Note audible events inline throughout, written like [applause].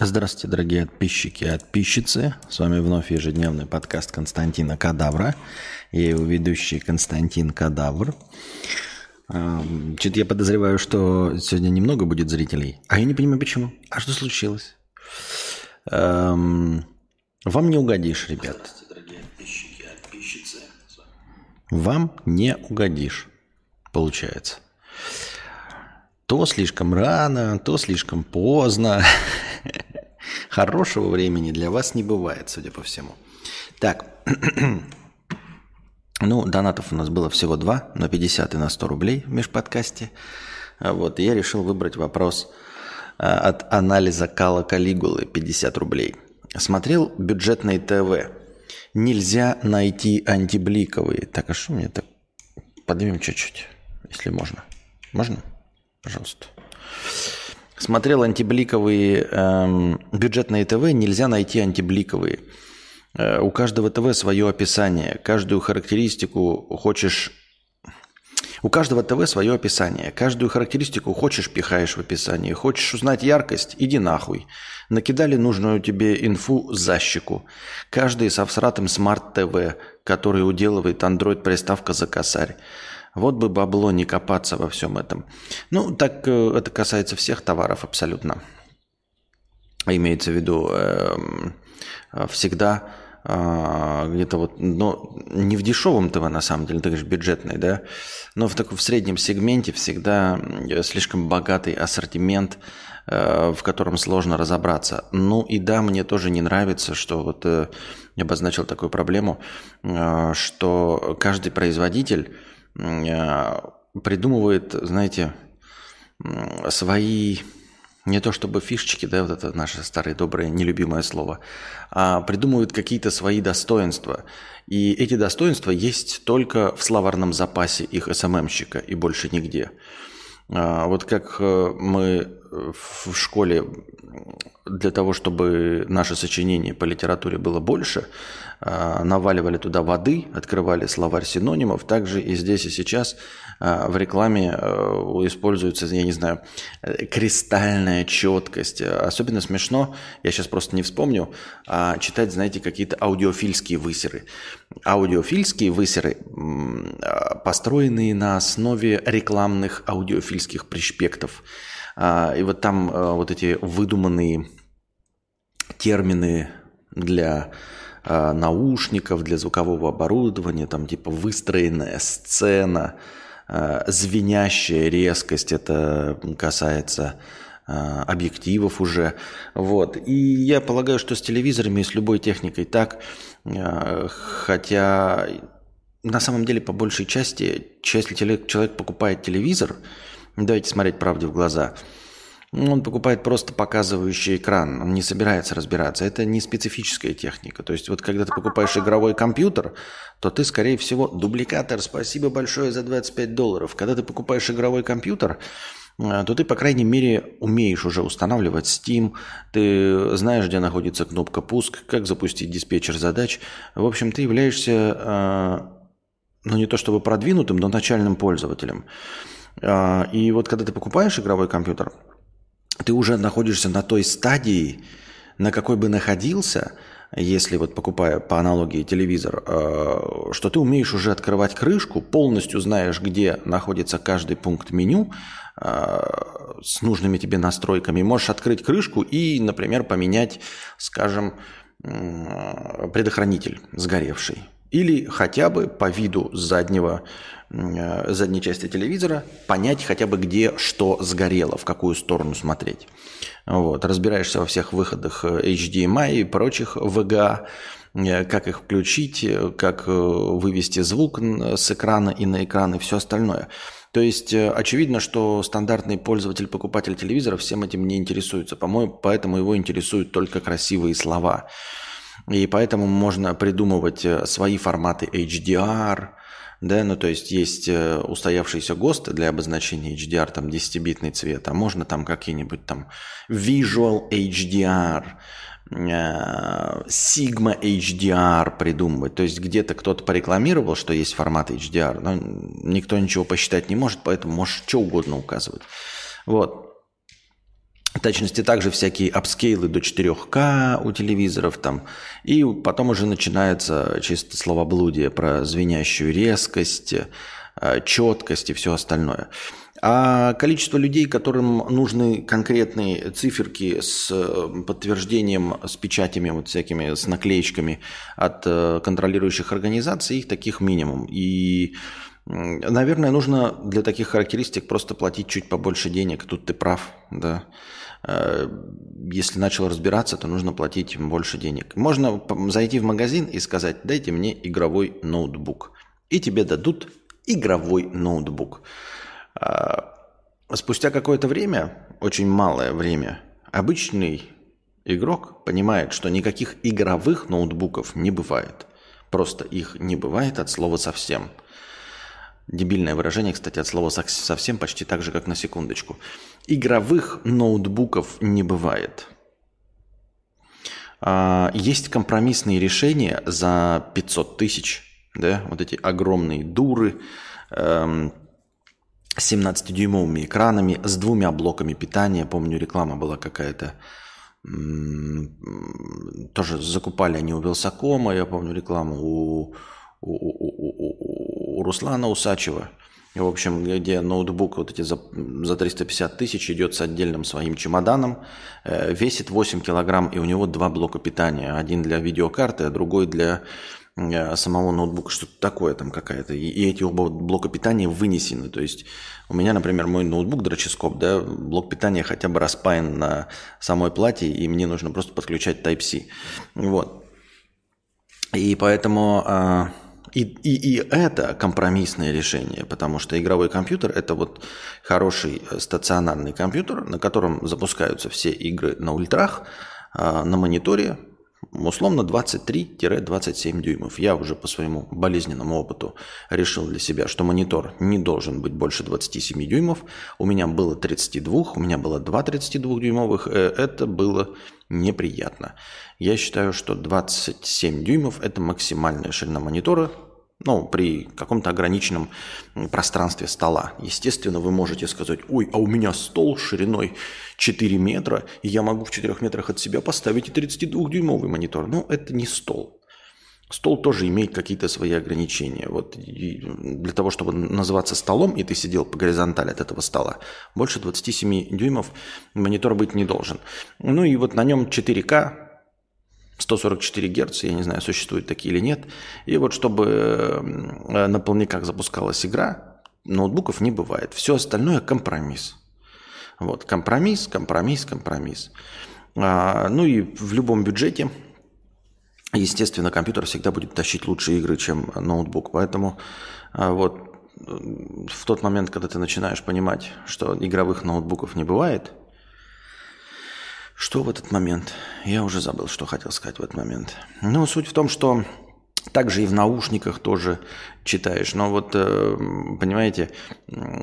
Здравствуйте, дорогие подписчики и подписчицы. С вами вновь ежедневный подкаст Константина Кадавра. Я его ведущий Константин Кадавр. Что-то я подозреваю, что сегодня немного будет зрителей. А я не понимаю, почему. А что случилось? Эм, вам не угодишь, ребят. Вам не угодишь, получается. То слишком рано, то слишком поздно. [laughs] Хорошего времени для вас не бывает, судя по всему. Так, [clears throat] ну, донатов у нас было всего два, на 50 и на 100 рублей в межподкасте. Вот, и я решил выбрать вопрос а, от анализа Кала Калигулы 50 рублей. Смотрел бюджетное ТВ. Нельзя найти антибликовые. Так, а что мне так? Поднимем чуть-чуть, если можно. Можно? Пожалуйста. Смотрел антибликовые эм, бюджетные ТВ, нельзя найти антибликовые. Э, у каждого ТВ свое описание, каждую характеристику хочешь... У каждого ТВ свое описание. Каждую характеристику хочешь, пихаешь в описание. Хочешь узнать яркость? Иди нахуй. Накидали нужную тебе инфу за щеку. Каждый со всратым смарт-ТВ, который уделывает Android-приставка за косарь. Вот бы бабло не копаться во всем этом. Ну, так э, это касается всех товаров абсолютно. Имеется в виду э, всегда э, где-то вот, но не в дешевом ТВ на самом деле, ты же бюджетный, да, но в таком в среднем сегменте всегда слишком богатый ассортимент, в котором сложно разобраться. Ну и да, мне тоже не нравится, что вот я обозначил такую проблему, что каждый производитель придумывает, знаете, свои, не то чтобы фишечки, да, вот это наше старое доброе нелюбимое слово, а придумывает какие-то свои достоинства. И эти достоинства есть только в словарном запасе их СММщика и больше нигде. А, вот как э, мы в школе для того, чтобы наше сочинение по литературе было больше, а, наваливали туда воды, открывали словарь синонимов. Также и здесь, и сейчас а, в рекламе а, используется, я не знаю, кристальная четкость. Особенно смешно, я сейчас просто не вспомню, читать, знаете, какие-то аудиофильские высеры. Аудиофильские высеры, построенные на основе рекламных аудиофильских пришпектов. И вот там вот эти выдуманные термины для э, наушников, для звукового оборудования, там типа выстроенная сцена, э, звенящая резкость, это касается э, объективов уже. Вот. И я полагаю, что с телевизорами и с любой техникой так, э, хотя на самом деле по большей части, если человек покупает телевизор, давайте смотреть правде в глаза – он покупает просто показывающий экран, он не собирается разбираться. Это не специфическая техника. То есть вот когда ты покупаешь игровой компьютер, то ты, скорее всего, дубликатор, спасибо большое за 25 долларов. Когда ты покупаешь игровой компьютер, то ты, по крайней мере, умеешь уже устанавливать Steam, ты знаешь, где находится кнопка «Пуск», как запустить диспетчер задач. В общем, ты являешься, э, ну не то чтобы продвинутым, но начальным пользователем. Э, и вот когда ты покупаешь игровой компьютер – ты уже находишься на той стадии, на какой бы находился, если вот покупая по аналогии телевизор, э, что ты умеешь уже открывать крышку, полностью знаешь, где находится каждый пункт меню э, с нужными тебе настройками. Можешь открыть крышку и, например, поменять, скажем, предохранитель сгоревший. Или хотя бы по виду заднего Э, задней части телевизора, понять хотя бы где что сгорело, в какую сторону смотреть. Вот. Разбираешься во всех выходах э, HDMI и прочих VGA, э, как их включить, как вывести звук с экрана и на экран и все остальное. То есть очевидно, что стандартный пользователь, покупатель телевизора всем этим не интересуется. По-моему, поэтому его интересуют только красивые слова. И поэтому можно придумывать свои форматы HDR, да, ну то есть есть э, устоявшиеся ГОСТы для обозначения HDR, там 10-битный цвет, а можно там какие-нибудь там Visual HDR, э, Sigma HDR придумывать. То есть где-то кто-то порекламировал, что есть формат HDR, но никто ничего посчитать не может, поэтому можешь что угодно указывать. Вот. В точности также всякие апскейлы до 4К у телевизоров там. И потом уже начинается чисто словоблудие про звенящую резкость, э, четкость и все остальное. А количество людей, которым нужны конкретные циферки с э, подтверждением, с печатями, вот всякими, с наклеечками от э, контролирующих организаций, их таких минимум. И Наверное, нужно для таких характеристик просто платить чуть побольше денег. Тут ты прав, да. Э, если начал разбираться, то нужно платить больше денег. Можно зайти в магазин и сказать, дайте мне игровой ноутбук. И тебе дадут игровой ноутбук. А, спустя какое-то время, очень малое время, обычный игрок понимает, что никаких игровых ноутбуков не бывает. Просто их не бывает от слова совсем – Дебильное выражение, кстати, от слова совсем почти так же, как на секундочку. Игровых ноутбуков не бывает. А, есть компромиссные решения за 500 тысяч, да, вот эти огромные дуры, 17-дюймовыми эм, экранами, с двумя блоками питания. Помню, реклама была какая-то. Тоже закупали они у Вилсакома, я помню рекламу у, у, у, у, у Руслана Усачева, в общем, где ноутбук вот эти за, за 350 тысяч идет с отдельным своим чемоданом, э, весит 8 килограмм, и у него два блока питания. Один для видеокарты, а другой для самого ноутбука. Что-то такое там какая-то. И, эти оба блока питания вынесены. То есть у меня, например, мой ноутбук дроческоп, да, блок питания хотя бы распаян на самой плате, и мне нужно просто подключать Type-C. Вот. И поэтому... Э, и, и, и это компромиссное решение, потому что игровой компьютер – это вот хороший э, стационарный компьютер, на котором запускаются все игры на ультрах, а, на мониторе, условно 23-27 дюймов. Я уже по своему болезненному опыту решил для себя, что монитор не должен быть больше 27 дюймов. У меня было 32, у меня было 2 32 дюймовых. Э, это было неприятно. Я считаю, что 27 дюймов – это максимальная ширина монитора, ну, при каком-то ограниченном пространстве стола. Естественно, вы можете сказать, ой, а у меня стол шириной 4 метра, и я могу в 4 метрах от себя поставить и 32-дюймовый монитор. Но это не стол. Стол тоже имеет какие-то свои ограничения. Вот для того, чтобы называться столом, и ты сидел по горизонтали от этого стола, больше 27 дюймов монитор быть не должен. Ну и вот на нем 4К, 144 Гц, я не знаю, существуют такие или нет. И вот чтобы э, на полниках запускалась игра, ноутбуков не бывает. Все остальное компромисс. Вот, компромисс, компромисс, компромисс. А, ну и в любом бюджете, естественно, компьютер всегда будет тащить лучшие игры, чем ноутбук. Поэтому а, вот в тот момент, когда ты начинаешь понимать, что игровых ноутбуков не бывает – что в этот момент? Я уже забыл, что хотел сказать в этот момент. Ну, суть в том, что также и в наушниках тоже читаешь. Но вот, э, понимаете,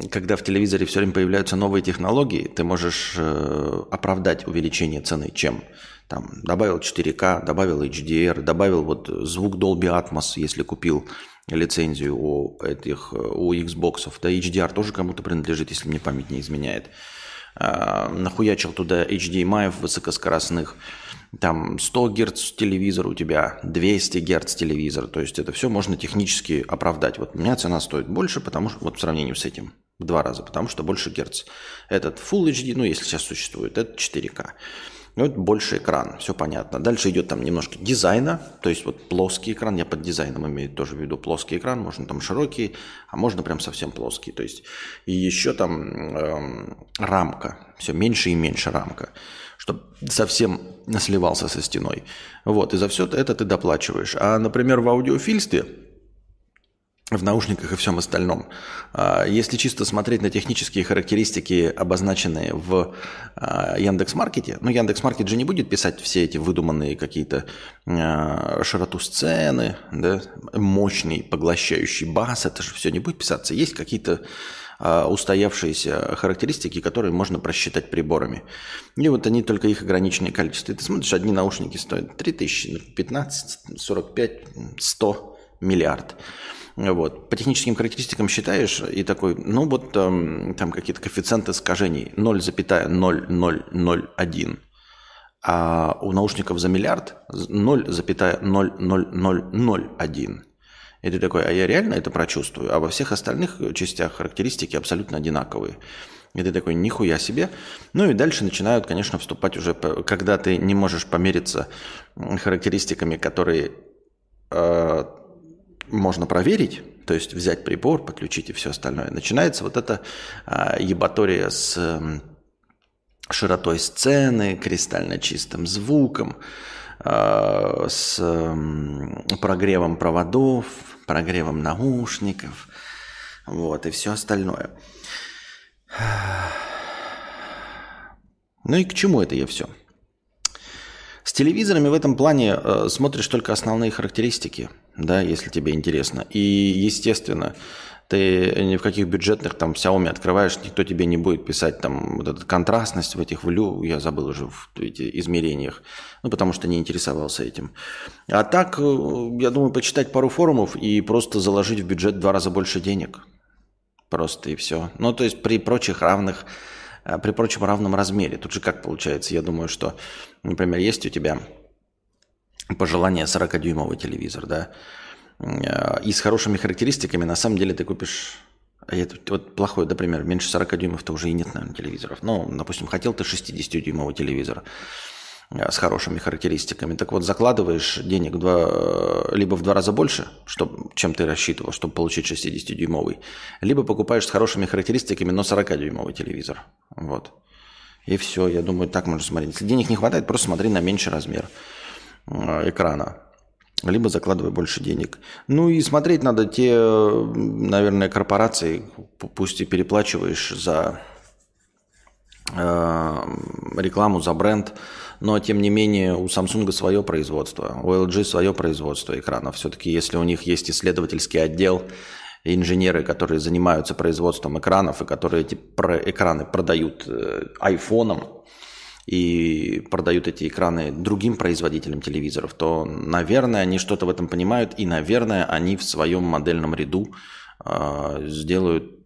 когда в телевизоре все время появляются новые технологии, ты можешь э, оправдать увеличение цены чем? Там, добавил 4К, добавил HDR, добавил вот звук Dolby Atmos, если купил лицензию у этих, у Xbox. Да, HDR тоже кому-то принадлежит, если мне память не изменяет. Э, нахуячил туда HDMI высокоскоростных, там 100 Гц телевизор у тебя, 200 Гц телевизор, то есть это все можно технически оправдать. Вот у меня цена стоит больше, потому что, вот в сравнении с этим, в два раза, потому что больше Гц. Этот Full HD, ну если сейчас существует, это 4К. Ну, это больше экран, все понятно. Дальше идет там немножко дизайна, то есть вот плоский экран, я под дизайном имею тоже в виду плоский экран, можно там широкий, а можно прям совсем плоский. То есть и еще там эм, рамка, все меньше и меньше рамка, чтобы совсем сливался со стеной. Вот, и за все это ты доплачиваешь. А, например, в аудиофильстве в наушниках и всем остальном. А, если чисто смотреть на технические характеристики, обозначенные в а, Яндекс.Маркете, ну, Яндекс.Маркет же не будет писать все эти выдуманные какие-то а, широту сцены, да, мощный поглощающий бас, это же все не будет писаться. Есть какие-то устоявшиеся характеристики, которые можно просчитать приборами. И вот они только их ограниченное количество. И ты смотришь, одни наушники стоят 3000, 15, 45, 100 миллиард. Вот. По техническим характеристикам считаешь и такой, ну вот там, там какие-то коэффициенты искажений 0,0001. А у наушников за миллиард 0,00001. И ты такой, а я реально это прочувствую? А во всех остальных частях характеристики абсолютно одинаковые. И ты такой, нихуя себе. Ну и дальше начинают, конечно, вступать уже, когда ты не можешь помериться характеристиками, которые э, можно проверить, то есть взять прибор, подключить и все остальное. Начинается вот эта э, ебатория с широтой сцены, кристально чистым звуком, э, с прогревом проводов, прогревом наушников, вот, и все остальное. Ну и к чему это я все? С телевизорами в этом плане э, смотришь только основные характеристики, да, если тебе интересно. И, естественно, ты ни в каких бюджетных там Xiaomi открываешь, никто тебе не будет писать там вот эту контрастность в этих влю, я забыл уже в этих измерениях, ну, потому что не интересовался этим. А так, э, я думаю, почитать пару форумов и просто заложить в бюджет в два раза больше денег. Просто и все. Ну, то есть при прочих равных, э, при прочем равном размере. Тут же как получается? Я думаю, что, например, есть у тебя пожелание 40-дюймовый телевизор, да, э, и с хорошими характеристиками, на самом деле ты купишь а это вот плохой, например, меньше 40 дюймов-то уже и нет, наверное, телевизоров. Ну, допустим, хотел ты 60-дюймовый телевизор. Э, с хорошими характеристиками. Так вот, закладываешь денег в два, э, либо в два раза больше, чтобы, чем ты рассчитывал, чтобы получить 60-дюймовый, либо покупаешь с хорошими характеристиками, но 40-дюймовый телевизор. Вот. И все, я думаю, так можно смотреть. Если денег не хватает, просто смотри на меньший размер экрана. Либо закладывай больше денег. Ну и смотреть надо те, наверное, корпорации, пусть и переплачиваешь за рекламу, за бренд, но тем не менее у Samsung свое производство, у LG свое производство экранов. Все-таки если у них есть исследовательский отдел, инженеры, которые занимаются производством экранов и которые эти экраны продают э, айфоном и продают эти экраны другим производителям телевизоров, то, наверное, они что-то в этом понимают, и, наверное, они в своем модельном ряду э, сделают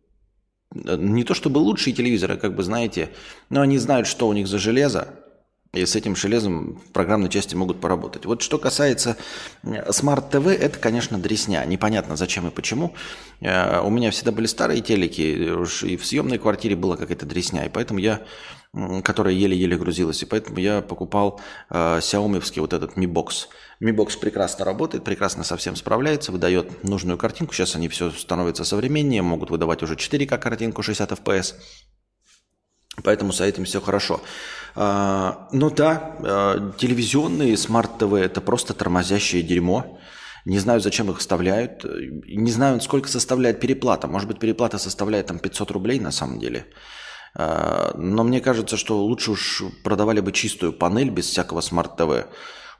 не то чтобы лучшие телевизоры, как бы знаете, но они знают, что у них за железо, и с этим железом программной части могут поработать. Вот что касается Smart TV, это, конечно, дресня. Непонятно, зачем и почему. Э, у меня всегда были старые телеки, и в съемной квартире была какая-то дресня, и поэтому я, которая еле-еле грузилась, и поэтому я покупал э, Xiaomi вот этот Mi Box. Mi Box прекрасно работает, прекрасно со всем справляется, выдает нужную картинку. Сейчас они все становятся современнее, могут выдавать уже 4К картинку 60 FPS. Поэтому с этим все хорошо. А, ну да, а, телевизионные смарт-ТВ – это просто тормозящее дерьмо. Не знаю, зачем их вставляют. Не знаю, сколько составляет переплата. Может быть, переплата составляет там 500 рублей на самом деле. А, но мне кажется, что лучше уж продавали бы чистую панель без всякого смарт-ТВ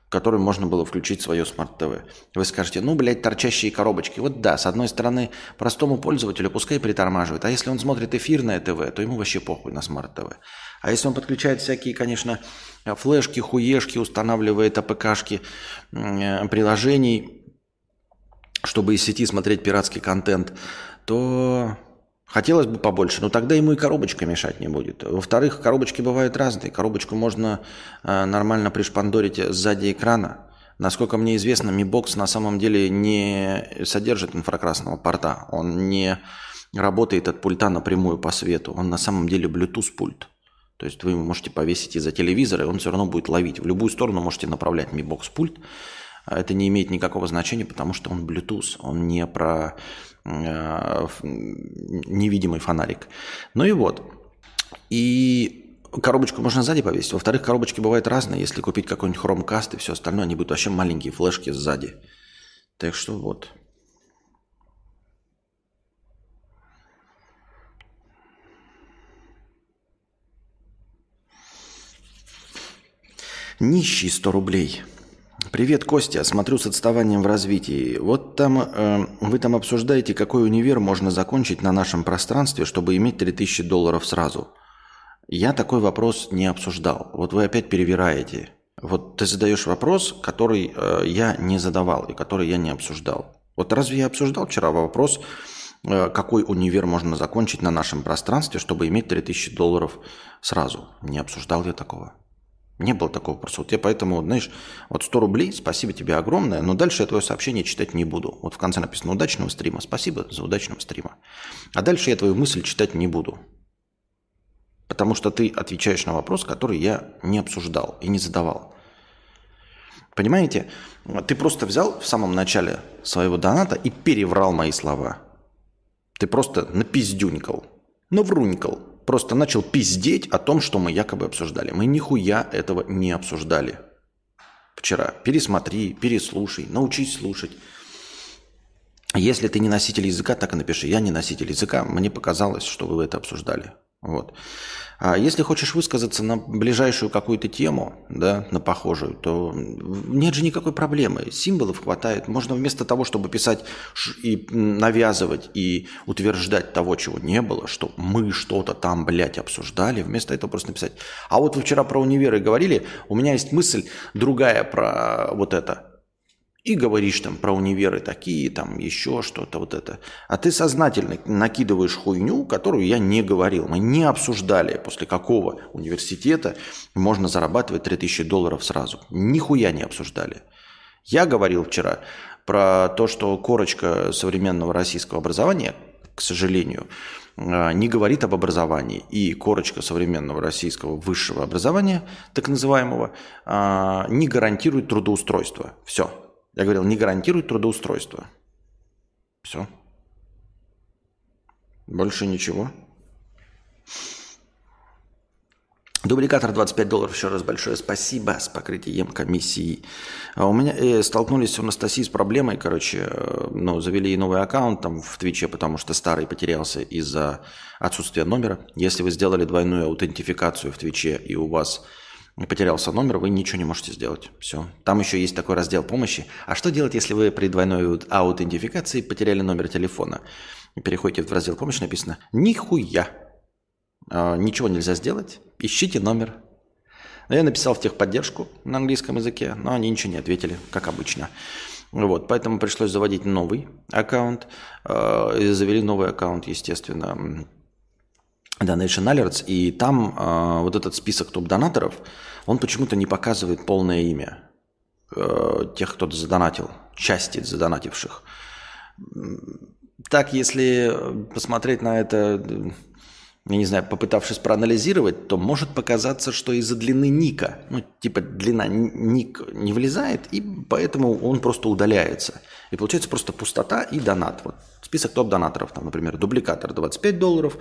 которым можно было включить свое смарт-ТВ. Вы скажете, ну, блядь, торчащие коробочки. Вот да, с одной стороны, простому пользователю пускай притормаживает, а если он смотрит эфирное ТВ, то ему вообще похуй на смарт-ТВ. А если он подключает всякие, конечно, флешки, хуешки, устанавливает APK шки э, приложений, чтобы из сети смотреть пиратский контент, то Хотелось бы побольше, но тогда ему и коробочка мешать не будет. Во-вторых, коробочки бывают разные. Коробочку можно э, нормально пришпандорить сзади экрана. Насколько мне известно, Mi Box на самом деле не содержит инфракрасного порта. Он не работает от пульта напрямую по свету. Он на самом деле Bluetooth пульт. То есть вы можете повесить из-за телевизора, и он все равно будет ловить. В любую сторону можете направлять Mi Box пульт. А это не имеет никакого значения, потому что он Bluetooth, он не про э, невидимый фонарик. Ну и вот. И коробочку можно сзади повесить. Во-вторых, коробочки бывают разные. Если купить какой-нибудь хромкаст и все остальное, они будут вообще маленькие флешки сзади. Так что вот. Нищий 100 рублей. Привет, Костя. Смотрю с отставанием в развитии. Вот там э, вы там обсуждаете, какой универ можно закончить на нашем пространстве, чтобы иметь 3000 долларов сразу. Я такой вопрос не обсуждал. Вот вы опять перевираете. Вот ты задаешь вопрос, который э, я не задавал и который я не обсуждал. Вот разве я обсуждал вчера вопрос, э, какой универ можно закончить на нашем пространстве, чтобы иметь 3000 долларов сразу? Не обсуждал я такого. Не было такого вопроса. Вот я поэтому, знаешь, вот 100 рублей, спасибо тебе огромное, но дальше я твое сообщение читать не буду. Вот в конце написано «удачного стрима», спасибо за удачного стрима. А дальше я твою мысль читать не буду. Потому что ты отвечаешь на вопрос, который я не обсуждал и не задавал. Понимаете? Ты просто взял в самом начале своего доната и переврал мои слова. Ты просто напиздюнькал, наврунькал, просто начал пиздеть о том, что мы якобы обсуждали. Мы нихуя этого не обсуждали вчера. Пересмотри, переслушай, научись слушать. Если ты не носитель языка, так и напиши. Я не носитель языка. Мне показалось, что вы это обсуждали. Вот. А если хочешь высказаться на ближайшую какую-то тему, да, на похожую, то нет же никакой проблемы. Символов хватает. Можно вместо того, чтобы писать и навязывать и утверждать того, чего не было, что мы что-то там, блядь, обсуждали, вместо этого просто написать. А вот вы вчера про универы говорили, у меня есть мысль другая про вот это и говоришь там про универы такие, там еще что-то вот это. А ты сознательно накидываешь хуйню, которую я не говорил. Мы не обсуждали, после какого университета можно зарабатывать 3000 долларов сразу. Нихуя не обсуждали. Я говорил вчера про то, что корочка современного российского образования, к сожалению, а, не говорит об образовании. И корочка современного российского высшего образования, так называемого, а, не гарантирует трудоустройство. Все. Я говорил, не гарантирует трудоустройство. Все. Больше ничего. Дубликатор 25 долларов. Еще раз большое спасибо с покрытием комиссии. А у меня э, столкнулись у Анастасии с проблемой, короче, э, ну, завели новый аккаунт там в Твиче, потому что старый потерялся из-за отсутствия номера. Если вы сделали двойную аутентификацию в Твиче и у вас потерялся номер, вы ничего не можете сделать. Все. Там еще есть такой раздел помощи. А что делать, если вы при двойной аутентификации потеряли номер телефона? Переходите в раздел помощи, написано «Нихуя». А, ничего нельзя сделать. Ищите номер. Я написал в техподдержку на английском языке, но они ничего не ответили, как обычно. Вот, поэтому пришлось заводить новый аккаунт. Э, завели новый аккаунт, естественно, Donation Alerts, и там э, вот этот список топ-донаторов, он почему-то не показывает полное имя э, тех, кто задонатил, части задонативших. Так, если посмотреть на это, я не знаю, попытавшись проанализировать, то может показаться, что из-за длины ника, ну, типа длина ник не влезает, и поэтому он просто удаляется. И получается просто пустота и донат. Вот список топ-донаторов, там, например, дубликатор 25 долларов,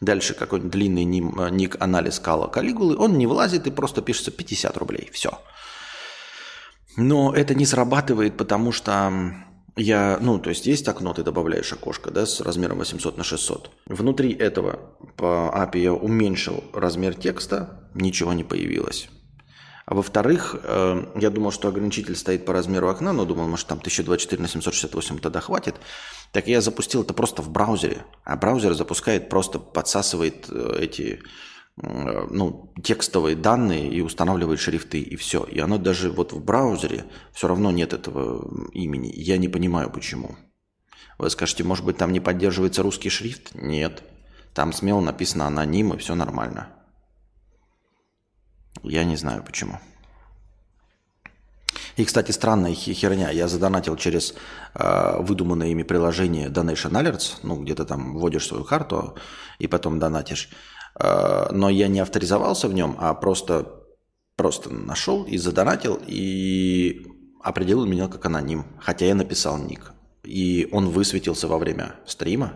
Дальше какой-нибудь длинный э, ник анализ кала Калигулы, он не влазит и просто пишется 50 рублей. Все. Но это не срабатывает, потому что я, ну, то есть есть окно, ты добавляешь окошко, да, с размером 800 на 600. Внутри этого по API я уменьшил размер текста, ничего не появилось. А во-вторых, э, я думал, что ограничитель стоит по размеру окна, но думал, может, там 1024 на 768 тогда хватит. Так я запустил это просто в браузере. А браузер запускает, просто подсасывает э, эти э, ну, текстовые данные и устанавливает шрифты, и все. И оно даже вот в браузере все равно нет этого имени. Я не понимаю, почему. Вы скажете, может быть, там не поддерживается русский шрифт? Нет. Там смело написано аноним, и все нормально. Я не знаю почему. И, кстати, странная херня. Я задонатил через э, выдуманное ими приложение Donation Alerts. Ну, где-то там вводишь свою карту и потом донатишь. Э, но я не авторизовался в нем, а просто, просто нашел и задонатил, и определил меня как аноним. Хотя я написал ник. И он высветился во время стрима.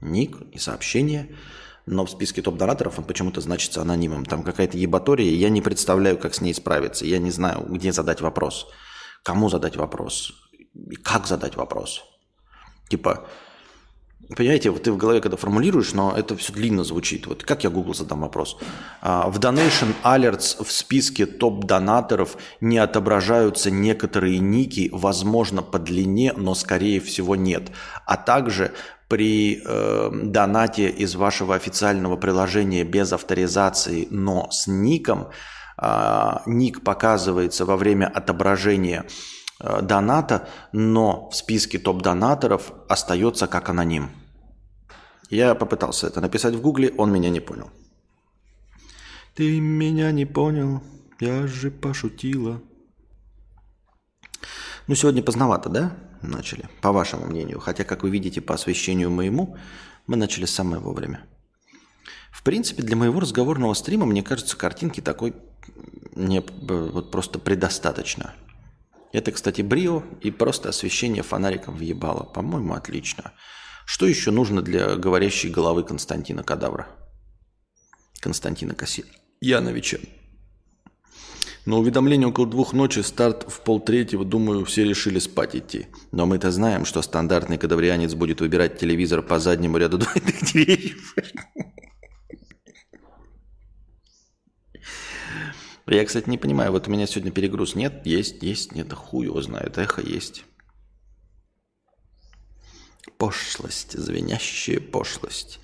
Ник и сообщение но в списке топ-донаторов он почему-то значится анонимом. Там какая-то ебатория, я не представляю, как с ней справиться. Я не знаю, где задать вопрос. Кому задать вопрос? И как задать вопрос? Типа, Понимаете, вот ты в голове когда формулируешь, но это все длинно звучит. Вот как я Google задам вопрос? А, в Donation Alerts в списке топ-донаторов не отображаются некоторые ники, возможно, по длине, но скорее всего нет. А также при э, донате из вашего официального приложения без авторизации, но с ником, э, ник показывается во время отображения э, доната, но в списке топ-донаторов остается как аноним. Я попытался это написать в гугле, он меня не понял. Ты меня не понял, я же пошутила. Ну, сегодня поздновато, да? Начали, по вашему мнению. Хотя, как вы видите, по освещению моему, мы начали самое вовремя. В принципе, для моего разговорного стрима, мне кажется, картинки такой не, вот просто предостаточно. Это, кстати, брио и просто освещение фонариком въебало. По-моему, отлично. Что еще нужно для говорящей головы Константина Кадавра? Константина Касьяновича. На уведомление около двух ночи, старт в полтретьего, думаю, все решили спать идти. Но мы-то знаем, что стандартный кадаврианец будет выбирать телевизор по заднему ряду [laughs] двойных деревьев. Я, кстати, не понимаю, вот у меня сегодня перегруз нет, есть, есть, нет, хуй его знает, эхо есть. Пошлость, звенящая пошлость.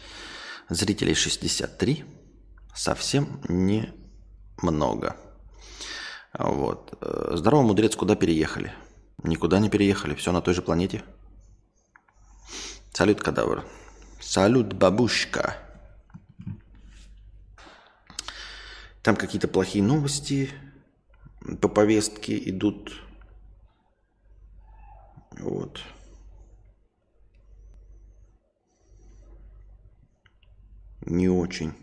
Зрителей 63, совсем не много. Вот. Здорово, мудрец, куда переехали? Никуда не переехали, все на той же планете. Салют, кадавр. Салют, бабушка. Там какие-то плохие новости по повестке идут. Вот. Не очень.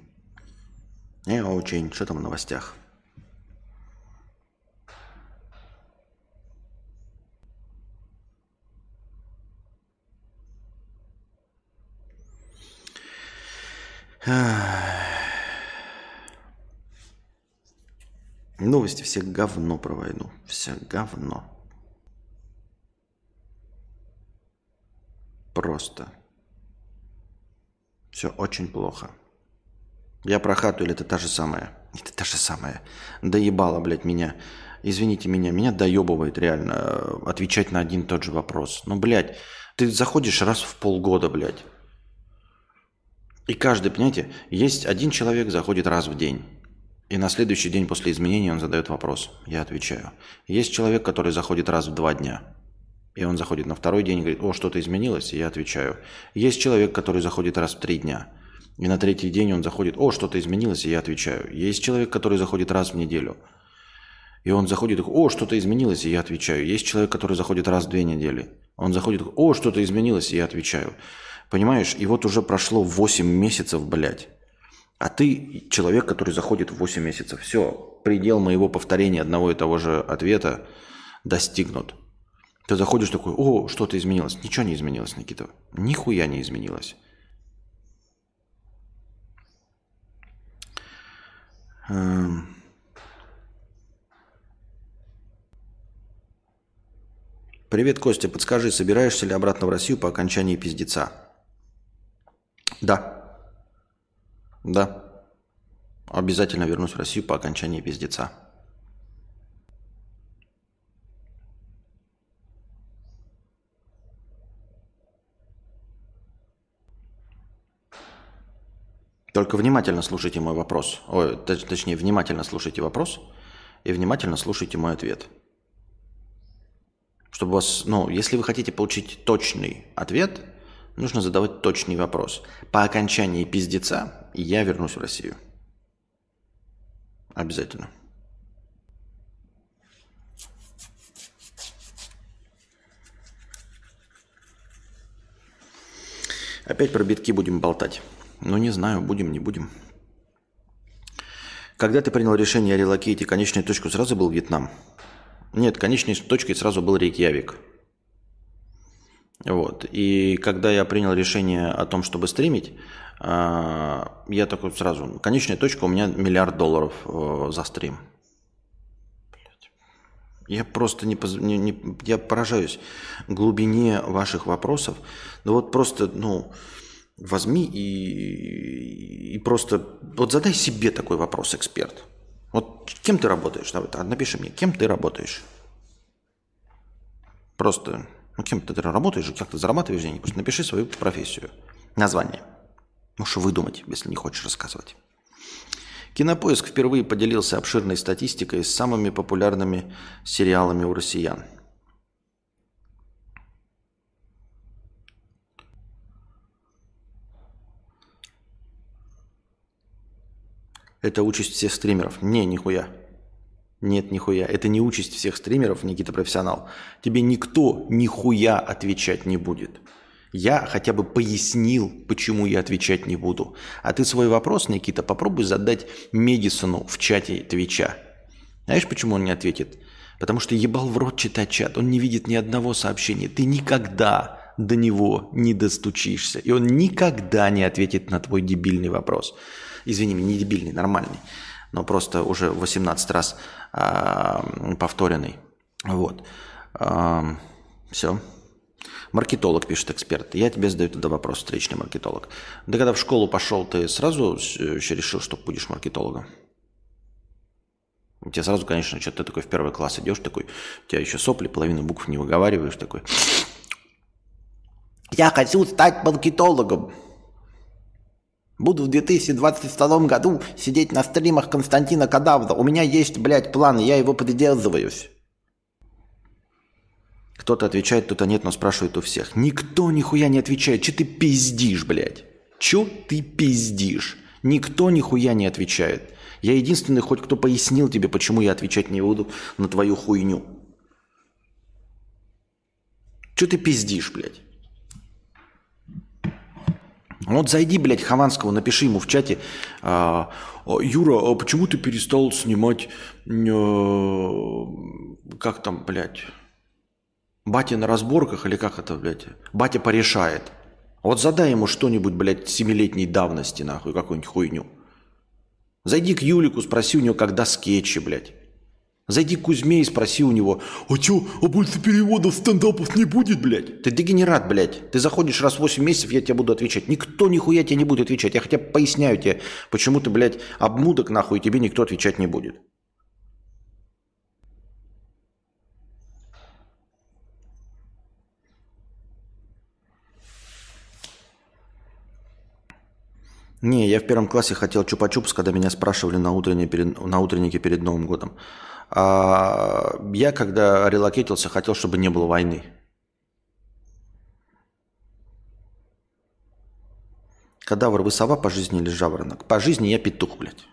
Не очень. Что там в новостях? Новости все говно про войну. Все говно. Просто. Все очень плохо. Я про хату или это та же самая? Это та же самая. Доебало, блядь, меня. Извините меня, меня доебывает реально э, отвечать на один и тот же вопрос. Ну, блядь, ты заходишь раз в полгода, блядь. И каждый, понимаете, есть один человек заходит раз в день. И на следующий день после изменения он задает вопрос. Я отвечаю. Есть человек, который заходит раз в два дня. И он заходит на второй день и говорит, о, что-то изменилось, и я отвечаю. Есть человек, который заходит раз в три дня. И на третий день он заходит, о, что-то изменилось, и я отвечаю. Есть человек, который заходит раз в неделю. И он заходит, о, что-то изменилось, и я отвечаю. Есть человек, который заходит раз в две недели. Он заходит, о, что-то изменилось, и я отвечаю. Понимаешь, и вот уже прошло 8 месяцев, блядь. А ты человек, который заходит в 8 месяцев. Все, предел моего повторения одного и того же ответа достигнут. Ты заходишь такой, о, что-то изменилось. Ничего не изменилось, Никита. Нихуя не изменилось. Эм. Привет, Костя. Подскажи, собираешься ли обратно в Россию по окончании пиздеца? Да. Да. Обязательно вернусь в Россию по окончании пиздеца. Только внимательно слушайте мой вопрос. Ой, точнее, внимательно слушайте вопрос и внимательно слушайте мой ответ. Чтобы у вас, ну, если вы хотите получить точный ответ – нужно задавать точный вопрос. По окончании пиздеца я вернусь в Россию. Обязательно. Опять про битки будем болтать. Ну, не знаю, будем, не будем. Когда ты принял решение о релокейте, конечной точкой сразу был Вьетнам? Нет, конечной точкой сразу был Рейкьявик. Вот. И когда я принял решение о том, чтобы стримить, а, я такой сразу, конечная точка у меня миллиард долларов э, за стрим. Я просто не, не, не я поражаюсь глубине ваших вопросов. Ну вот просто, ну, возьми и, и просто, вот задай себе такой вопрос, эксперт. Вот кем ты работаешь? Давай, напиши мне, кем ты работаешь? Просто ну, кем ты работаешь, как ты зарабатываешь деньги? Просто напиши свою профессию, название. Можешь выдумать, если не хочешь рассказывать. Кинопоиск впервые поделился обширной статистикой с самыми популярными сериалами у россиян. Это участь всех стримеров. Не, нихуя. Нет, нихуя. Это не участь всех стримеров, Никита профессионал. Тебе никто нихуя отвечать не будет. Я хотя бы пояснил, почему я отвечать не буду. А ты свой вопрос, Никита, попробуй задать Медисону в чате Твича. Знаешь, почему он не ответит? Потому что ебал в рот читать чат. Он не видит ни одного сообщения. Ты никогда до него не достучишься. И он никогда не ответит на твой дебильный вопрос. Извини, не дебильный, нормальный. Но просто уже 18 раз э, повторенный. Вот. Э, все. Маркетолог, пишет эксперт. Я тебе задаю тогда вопрос, встречный маркетолог. Да когда в школу пошел, ты сразу еще решил, что будешь маркетологом? У тебя сразу, конечно, что ты такой в первый класс идешь, такой, у тебя еще сопли, половину букв не выговариваешь, такой. Я хочу стать маркетологом. Буду в 2022 году сидеть на стримах Константина Кадавра. У меня есть, блядь, план, я его придерживаюсь. Кто-то отвечает, кто-то нет, но спрашивает у всех. Никто нихуя не отвечает. Че ты пиздишь, блядь? Че ты пиздишь? Никто нихуя не отвечает. Я единственный хоть кто пояснил тебе, почему я отвечать не буду на твою хуйню. Че ты пиздишь, блядь? Вот зайди, блядь, Хованского, напиши ему в чате, а, Юра, а почему ты перестал снимать, а, как там, блядь, Батя на разборках или как это, блядь? Батя порешает. Вот задай ему что-нибудь, блядь, семилетней давности, нахуй, какую-нибудь хуйню. Зайди к Юлику, спроси у него, когда скетчи, блядь. Зайди к Кузьме и спроси у него, а чё, а больше переводов стендапов не будет, блядь? Ты дегенерат, блядь. Ты заходишь раз в 8 месяцев, я тебе буду отвечать. Никто нихуя тебе не будет отвечать. Я хотя бы поясняю тебе, почему ты, блядь, обмудок нахуй, и тебе никто отвечать не будет. Не, я в первом классе хотел чупа-чупс, когда меня спрашивали на, утренне перед, на утреннике перед Новым годом. А я, когда релокетился, хотел, чтобы не было войны. Кадавр, вы сова по жизни или жаворонок? По жизни я петух, блядь.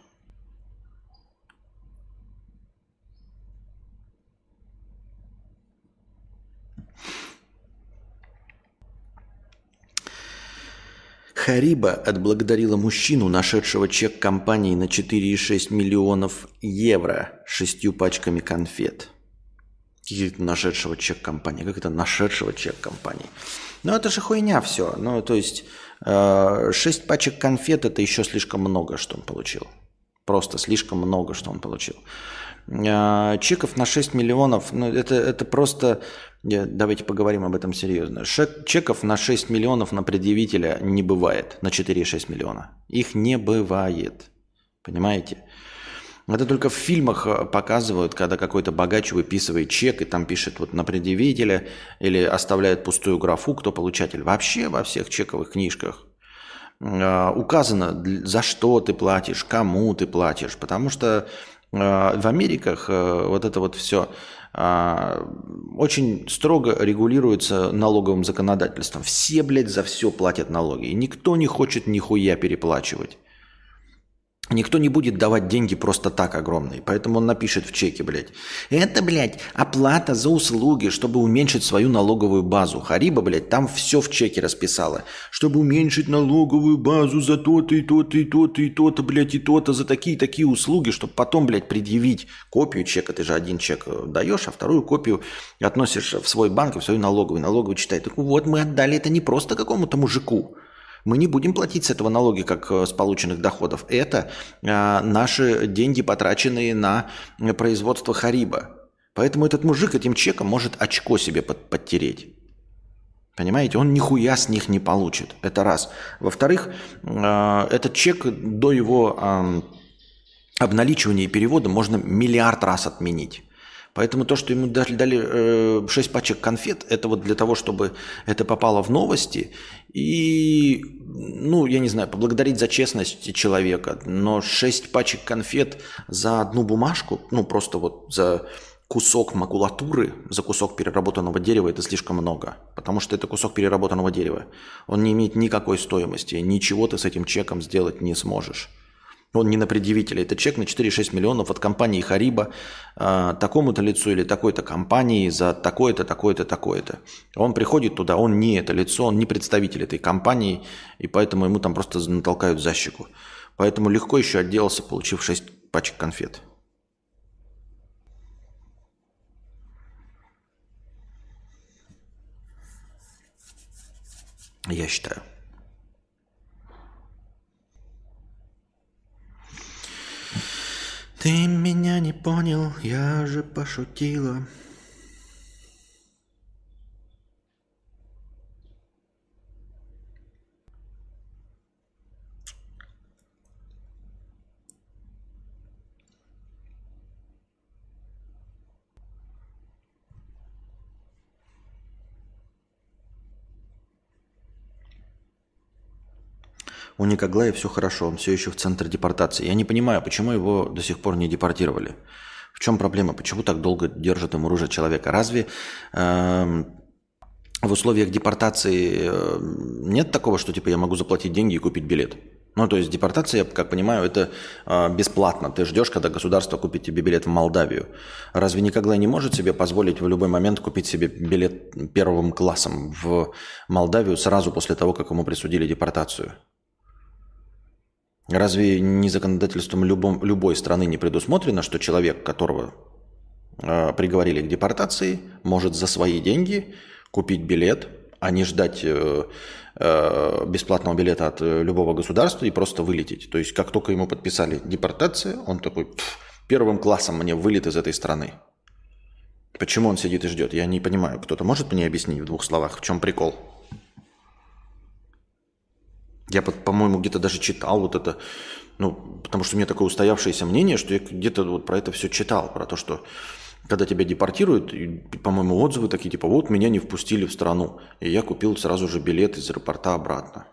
Хариба отблагодарила мужчину, нашедшего чек компании на 4,6 миллионов евро шестью пачками конфет. Каких нашедшего чек компании? Как это нашедшего чек компании? Ну, это же хуйня все. Ну, то есть, э, 6 пачек конфет – это еще слишком много, что он получил. Просто слишком много, что он получил. Э, чеков на 6 миллионов, ну, это, это просто Давайте поговорим об этом серьезно. Чеков на 6 миллионов на предъявителя не бывает, на 4,6 миллиона. Их не бывает. Понимаете? Это только в фильмах э, показывают, когда какой-то богач выписывает чек и там пишет вот на предъявителя или оставляет пустую графу, кто получатель. Вообще во всех чековых книжках э, указано, за что ты платишь, кому ты платишь. Потому что в Америках вот это вот все а, очень строго регулируется налоговым законодательством. Все, блядь, за все платят налоги. И никто не хочет нихуя переплачивать. Никто не будет давать деньги просто так огромные. Поэтому он напишет в чеке, блядь. Это, блядь, оплата за услуги, чтобы уменьшить свою налоговую базу. Хариба, блядь, там все в чеке расписала. Чтобы уменьшить налоговую базу за то-то и то-то и то-то и то-то, блядь, и то-то, за такие-такие услуги, чтобы потом, блядь, предъявить копию чека. Ты же один чек э, даешь, а вторую копию относишь в свой банк, в свою налоговую. Налоговую читает. Так вот, мы отдали это не просто какому-то мужику. Мы не будем платить с этого налоги, как э, с полученных доходов. Это э, наши деньги, потраченные на производство Хариба. Поэтому этот мужик этим чеком может очко себе под, подтереть. Понимаете, он нихуя с них не получит. Это раз. Во-вторых, э, этот чек до его обналичивания и перевода можно миллиард раз отменить. Поэтому то, что ему дали, дали э, 6 пачек конфет, это вот для того, чтобы это попало в новости и, ну, я не знаю, поблагодарить за честность человека. Но 6 пачек конфет за одну бумажку, ну, просто вот за кусок макулатуры, за кусок переработанного дерева это слишком много. Потому что это кусок переработанного дерева. Он не имеет никакой стоимости. Ничего ты с этим чеком сделать не сможешь. Он не на предъявителя. Это чек на 4,6 миллионов от компании Хариба э, такому-то лицу или такой-то компании за такое-то, такое-то, такое-то. Он приходит туда, он не это лицо, он не представитель этой компании, и поэтому ему там просто натолкают за щеку. Поэтому легко еще отделался, получив 6 пачек конфет. Я считаю. Ты меня не понял, я же пошутила. У Никоглая все хорошо, он все еще в центре депортации. Я не понимаю, почему его до сих пор не депортировали. В чем проблема? Почему так долго держат ему оружие человека? Разве э, в условиях депортации э, нет такого, что типа я могу заплатить деньги и купить билет? Ну, то есть депортация, как понимаю, это э, бесплатно. Ты ждешь, когда государство купит тебе билет в Молдавию. Разве Никоглай не может себе позволить в любой момент купить себе билет первым классом в Молдавию сразу после того, как ему присудили депортацию? Разве не законодательством любом, любой страны не предусмотрено, что человек, которого э, приговорили к депортации, может за свои деньги купить билет, а не ждать э, э, бесплатного билета от э, любого государства и просто вылететь. То есть как только ему подписали депортацию, он такой, первым классом мне вылет из этой страны. Почему он сидит и ждет? Я не понимаю. Кто-то может мне объяснить в двух словах, в чем прикол? Я, по-моему, где-то даже читал вот это, ну, потому что у меня такое устоявшееся мнение, что я где-то вот про это все читал, про то, что когда тебя депортируют, по-моему, отзывы такие, типа, вот меня не впустили в страну, и я купил сразу же билет из аэропорта обратно.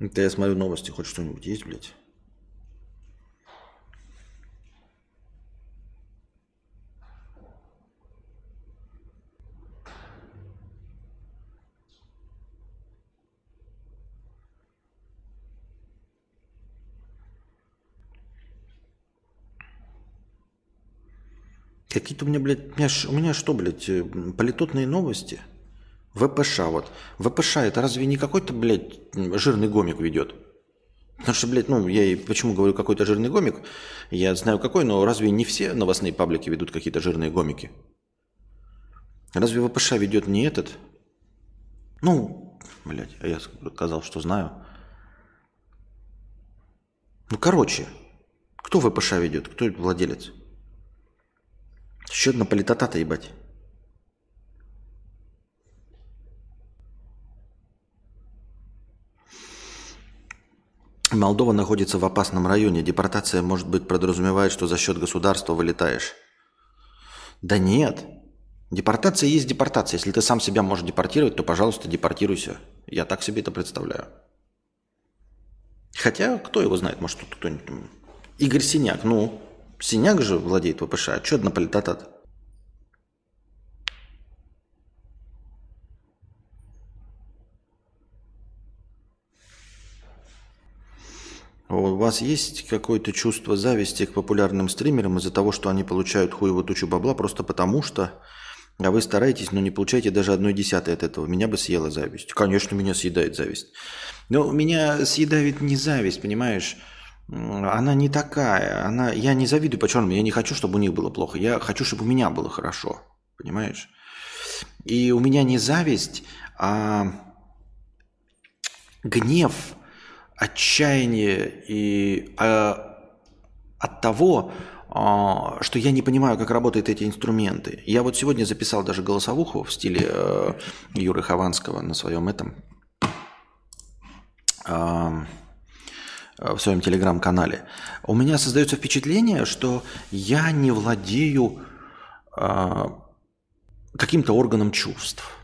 Это я смотрю новости, хоть что-нибудь есть, блядь? Какие-то у меня, блядь, у меня, у меня что, блядь, э, политотные новости – ВПШ вот. ВПШ это разве не какой-то, блядь, жирный гомик ведет? Потому что, блядь, ну, я и почему говорю какой-то жирный гомик, я знаю какой, но разве не все новостные паблики ведут какие-то жирные гомики? Разве ВПШ ведет не этот? Ну, блядь, а я сказал, что знаю. Ну, короче, кто ВПШ ведет? Кто владелец? Счет на политота-то, ебать. Молдова находится в опасном районе. Депортация, может быть, подразумевает, что за счет государства вылетаешь. Да нет. Депортация есть депортация. Если ты сам себя можешь депортировать, то, пожалуйста, депортируйся. Я так себе это представляю. Хотя, кто его знает, может, тут кто-нибудь... Игорь Синяк, ну, Синяк же владеет ВПШ, а что однополитатат? У вас есть какое-то чувство зависти к популярным стримерам из-за того, что они получают хуевую тучу бабла просто потому что, а вы стараетесь, но не получаете даже одной десятой от этого. Меня бы съела зависть. Конечно, меня съедает зависть. Но меня съедает не зависть, понимаешь? Она не такая. Она... Я не завидую по-черному. Я не хочу, чтобы у них было плохо. Я хочу, чтобы у меня было хорошо. Понимаешь? И у меня не зависть, а гнев отчаяние и а, от того, а, что я не понимаю, как работают эти инструменты. Я вот сегодня записал даже голосовуху в стиле э, Юры Хованского на своем этом. Э, в своем телеграм-канале, у меня создается впечатление, что я не владею э, каким-то органом чувств.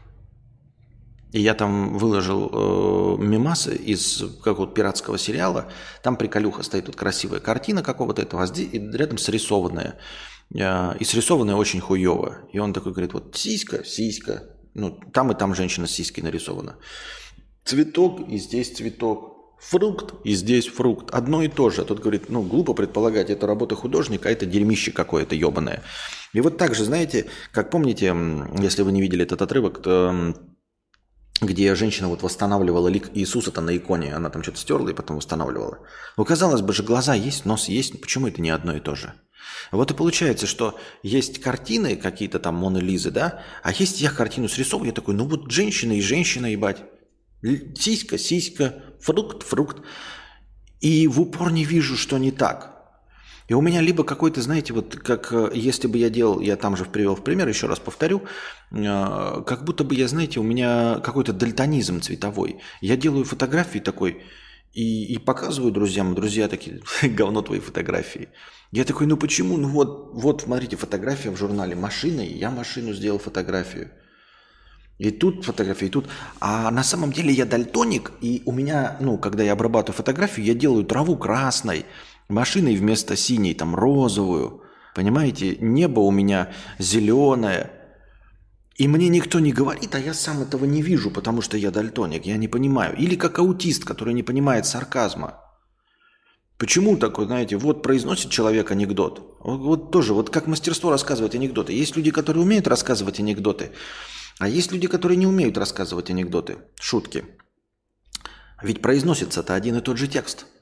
И я там выложил э, мемасы из какого-то пиратского сериала. Там приколюха стоит тут красивая картина какого-то этого, а здесь, и рядом срисованная. Э, и срисованная очень хуево. И он такой говорит, вот сиська, сиська. Ну, там и там женщина с сиськой нарисована. Цветок, и здесь цветок. Фрукт, и здесь фрукт. Одно и то же. А тут говорит, ну, глупо предполагать, это работа художника, а это дерьмище какое-то ебаное. И вот так же, знаете, как помните, если вы не видели этот отрывок, то где женщина вот восстанавливала лик Иисуса-то на иконе, она там что-то стерла и потом восстанавливала. Ну, казалось бы же, глаза есть, нос есть, почему это не одно и то же? Вот и получается, что есть картины какие-то там Моны Лизы, да, а есть я картину срисовываю, я такой, ну вот женщина и женщина, ебать. Сиська, сиська, фрукт, фрукт. И в упор не вижу, что не так. И у меня либо какой-то, знаете, вот как э, если бы я делал, я там же привел в пример, еще раз повторю, э, как будто бы я, знаете, у меня какой-то дальтонизм цветовой. Я делаю фотографии такой и, и показываю друзьям, друзья такие, говно твои фотографии. Я такой, ну почему? Ну вот, вот, смотрите, фотография в журнале машины, я машину сделал фотографию. И тут фотографии, и тут. А на самом деле я дальтоник, и у меня, ну, когда я обрабатываю фотографию, я делаю траву красной, машиной вместо синей, там розовую. Понимаете, небо у меня зеленое. И мне никто не говорит, а я сам этого не вижу, потому что я дальтоник, я не понимаю. Или как аутист, который не понимает сарказма. Почему такой, знаете, вот произносит человек анекдот. Вот, вот тоже, вот как мастерство рассказывать анекдоты. Есть люди, которые умеют рассказывать анекдоты, а есть люди, которые не умеют рассказывать анекдоты, шутки. Ведь произносится-то один и тот же текст –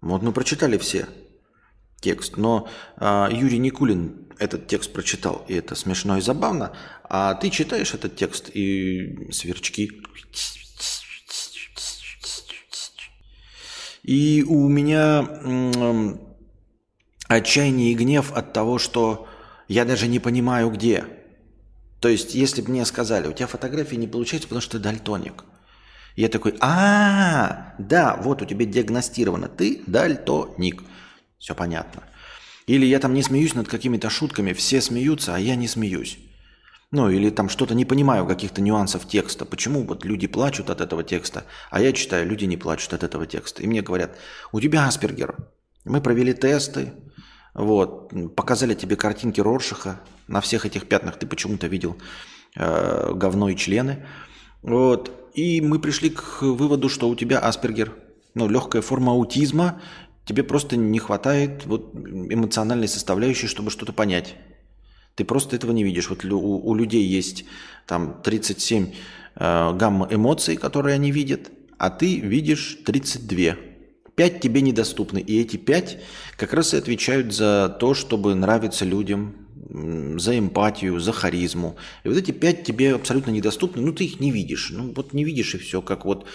вот мы прочитали все текст, но а, Юрий Никулин этот текст прочитал, и это смешно и забавно, а ты читаешь этот текст, и сверчки. И у меня отчаяние и гнев от того, что я даже не понимаю, где. То есть, если бы мне сказали, у тебя фотографии не получается, потому что ты дальтоник – я такой, а, да, вот у тебя диагностировано, ты дальтоник. Все понятно. Или я там не смеюсь над какими-то шутками, все смеются, а я не смеюсь. Ну, или там что-то не понимаю каких-то нюансов текста. Почему вот люди плачут от этого текста, а я читаю, люди не плачут от этого текста. И мне говорят, у тебя Аспергер. Мы провели тесты, вот, показали тебе картинки Роршиха. На всех этих пятнах ты почему-то видел э, говно и члены. Вот. И мы пришли к выводу, что у тебя Аспергер, ну, легкая форма аутизма, тебе просто не хватает вот эмоциональной составляющей, чтобы что-то понять. Ты просто этого не видишь. Вот у, у людей есть там 37 э, гамма эмоций, которые они видят, а ты видишь 32. 5 тебе недоступны. И эти 5 как раз и отвечают за то, чтобы нравиться людям, за эмпатию, за харизму. И вот эти пять тебе абсолютно недоступны, ну ты их не видишь. Ну вот не видишь и все, как вот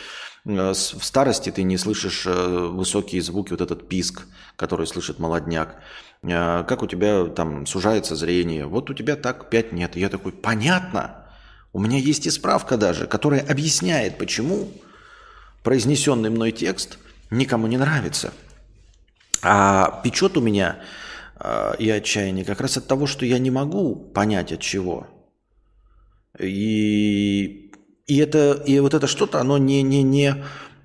э, в старости ты не слышишь э, высокие звуки, вот этот писк, который слышит молодняк. Э, как у тебя там сужается зрение. Вот у тебя так пять нет. я такой, понятно. У меня есть и справка даже, которая объясняет, почему произнесенный мной текст никому не нравится. А печет у меня и отчаяние как раз от того, что я не могу понять от чего. И, и, это, и вот это что-то, оно не, не, не,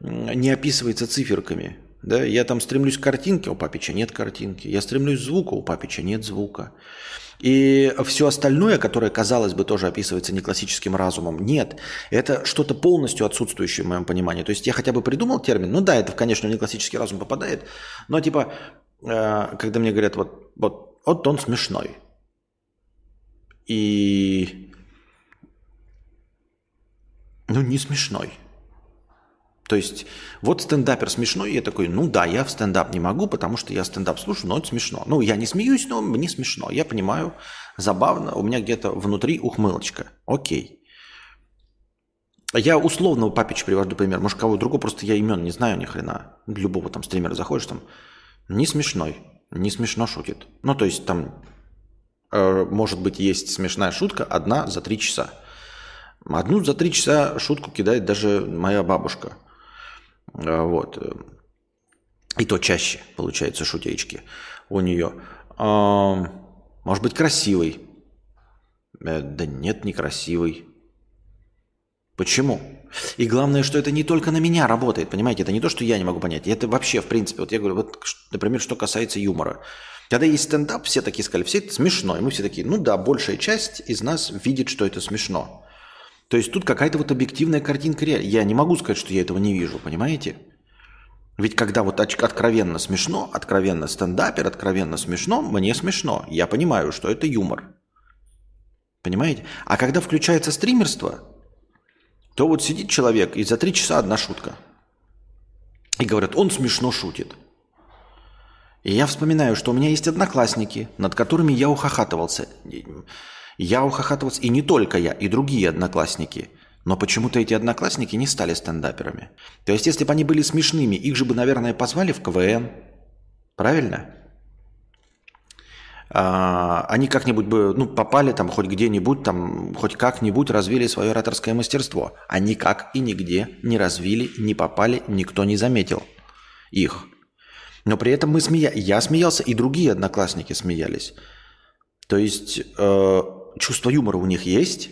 не описывается циферками. Да? Я там стремлюсь к картинке, у папича нет картинки. Я стремлюсь к звуку, у папича нет звука. И все остальное, которое, казалось бы, тоже описывается не классическим разумом, нет. Это что-то полностью отсутствующее в моем понимании. То есть я хотя бы придумал термин, ну да, это, конечно, не классический разум попадает, но типа Э, когда мне говорят, вот, вот, вот он смешной. И... Ну, не смешной. То есть, вот стендапер смешной, я такой, ну да, я в стендап не могу, потому что я стендап слушаю, но это смешно. Ну, я не смеюсь, но мне смешно. Я понимаю, забавно, у меня где-то внутри ухмылочка. Окей. Я условного папича привожу пример. Может, кого другого, просто я имен не знаю ни хрена. Любого там стримера заходишь, там, не смешной. Не смешно шутит. Ну, то есть там, э, может быть, есть смешная шутка одна за три часа. Одну за три часа шутку кидает даже моя бабушка. Э, вот. И то чаще, получается, шутеечки у нее. А, может быть, красивый. Э, да нет, некрасивый. Почему? И главное, что это не только на меня работает, понимаете? Это не то, что я не могу понять. Это вообще, в принципе, вот я говорю, вот, например, что касается юмора. Когда есть стендап, все такие сказали, все это смешно. И мы все такие, ну да, большая часть из нас видит, что это смешно. То есть тут какая-то вот объективная картинка реальна. Я не могу сказать, что я этого не вижу, понимаете? Ведь когда вот откровенно смешно, откровенно стендапер, откровенно смешно, мне смешно. Я понимаю, что это юмор. Понимаете? А когда включается стримерство, то вот сидит человек, и за три часа одна шутка. И говорят, он смешно шутит. И я вспоминаю, что у меня есть одноклассники, над которыми я ухахатывался. Я ухахатывался, и не только я, и другие одноклассники. Но почему-то эти одноклассники не стали стендаперами. То есть, если бы они были смешными, их же бы, наверное, позвали в КВН. Правильно? А, они как-нибудь бы, ну, попали там хоть где-нибудь, там, хоть как-нибудь развили свое ораторское мастерство. А никак и нигде не развили, не попали, никто не заметил их. Но при этом мы смея... я смеялся, и другие одноклассники смеялись. То есть э, чувство юмора у них есть,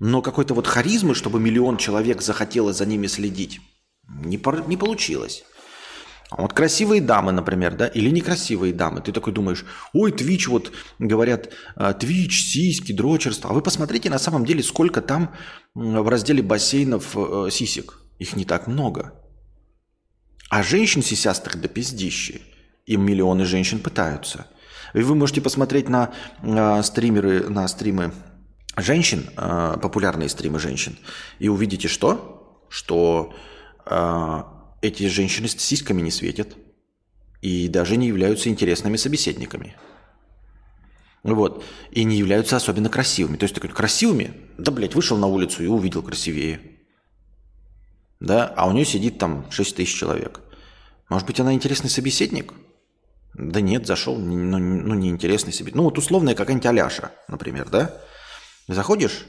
но какой-то вот харизмы, чтобы миллион человек захотело за ними следить, не, по, не получилось. А вот красивые дамы, например, да, или некрасивые дамы. Ты такой думаешь, ой, Твич, вот говорят, «А, Твич, сиськи, дрочерство. А вы посмотрите на самом деле, сколько там в разделе бассейнов э, сисек. Их не так много. А женщин сисястых до пиздищи. Им миллионы женщин пытаются. И вы можете посмотреть на, на стримеры, на стримы женщин, э, популярные стримы женщин, и увидите что? Что э, эти женщины с сиськами не светят и даже не являются интересными собеседниками. Вот. И не являются особенно красивыми. То есть такой красивыми, да, блядь, вышел на улицу и увидел красивее. Да, а у нее сидит там 6 тысяч человек. Может быть, она интересный собеседник? Да нет, зашел, ну, ну неинтересный собеседник. Ну, вот условная какая-нибудь Аляша, например, да? Заходишь?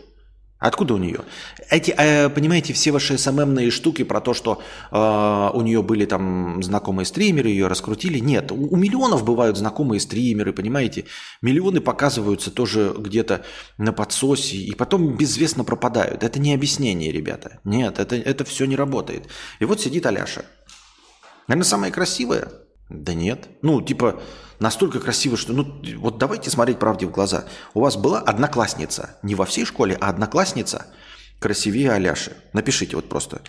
Откуда у нее? Эти, э, понимаете, все ваши СММные штуки про то, что э, у нее были там знакомые стримеры, ее раскрутили. Нет, у, у миллионов бывают знакомые стримеры, понимаете? Миллионы показываются тоже где-то на подсосе и потом безвестно пропадают. Это не объяснение, ребята. Нет, это, это все не работает. И вот сидит Аляша. Наверное, самая красивая. Да нет. Ну, типа, настолько красиво, что... Ну, вот давайте смотреть правде в глаза. У вас была одноклассница. Не во всей школе, а одноклассница красивее Аляши. Напишите вот просто.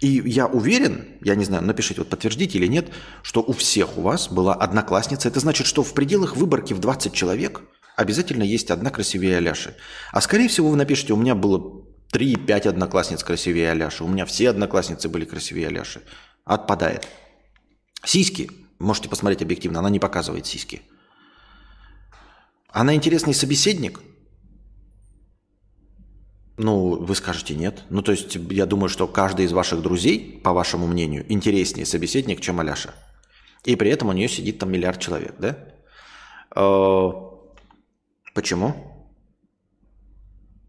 И я уверен, я не знаю, напишите, вот подтвердите или нет, что у всех у вас была одноклассница. Это значит, что в пределах выборки в 20 человек обязательно есть одна красивее Аляши. А скорее всего вы напишите, у меня было 3-5 одноклассниц красивее Аляши. У меня все одноклассницы были красивее Аляши. Отпадает. Сиськи, можете посмотреть объективно, она не показывает сиськи. Она интересный собеседник? Ну, вы скажете нет. Ну, то есть, я думаю, что каждый из ваших друзей, по вашему мнению, интереснее собеседник, чем Аляша. И при этом у нее сидит там миллиард человек, да? Э, почему?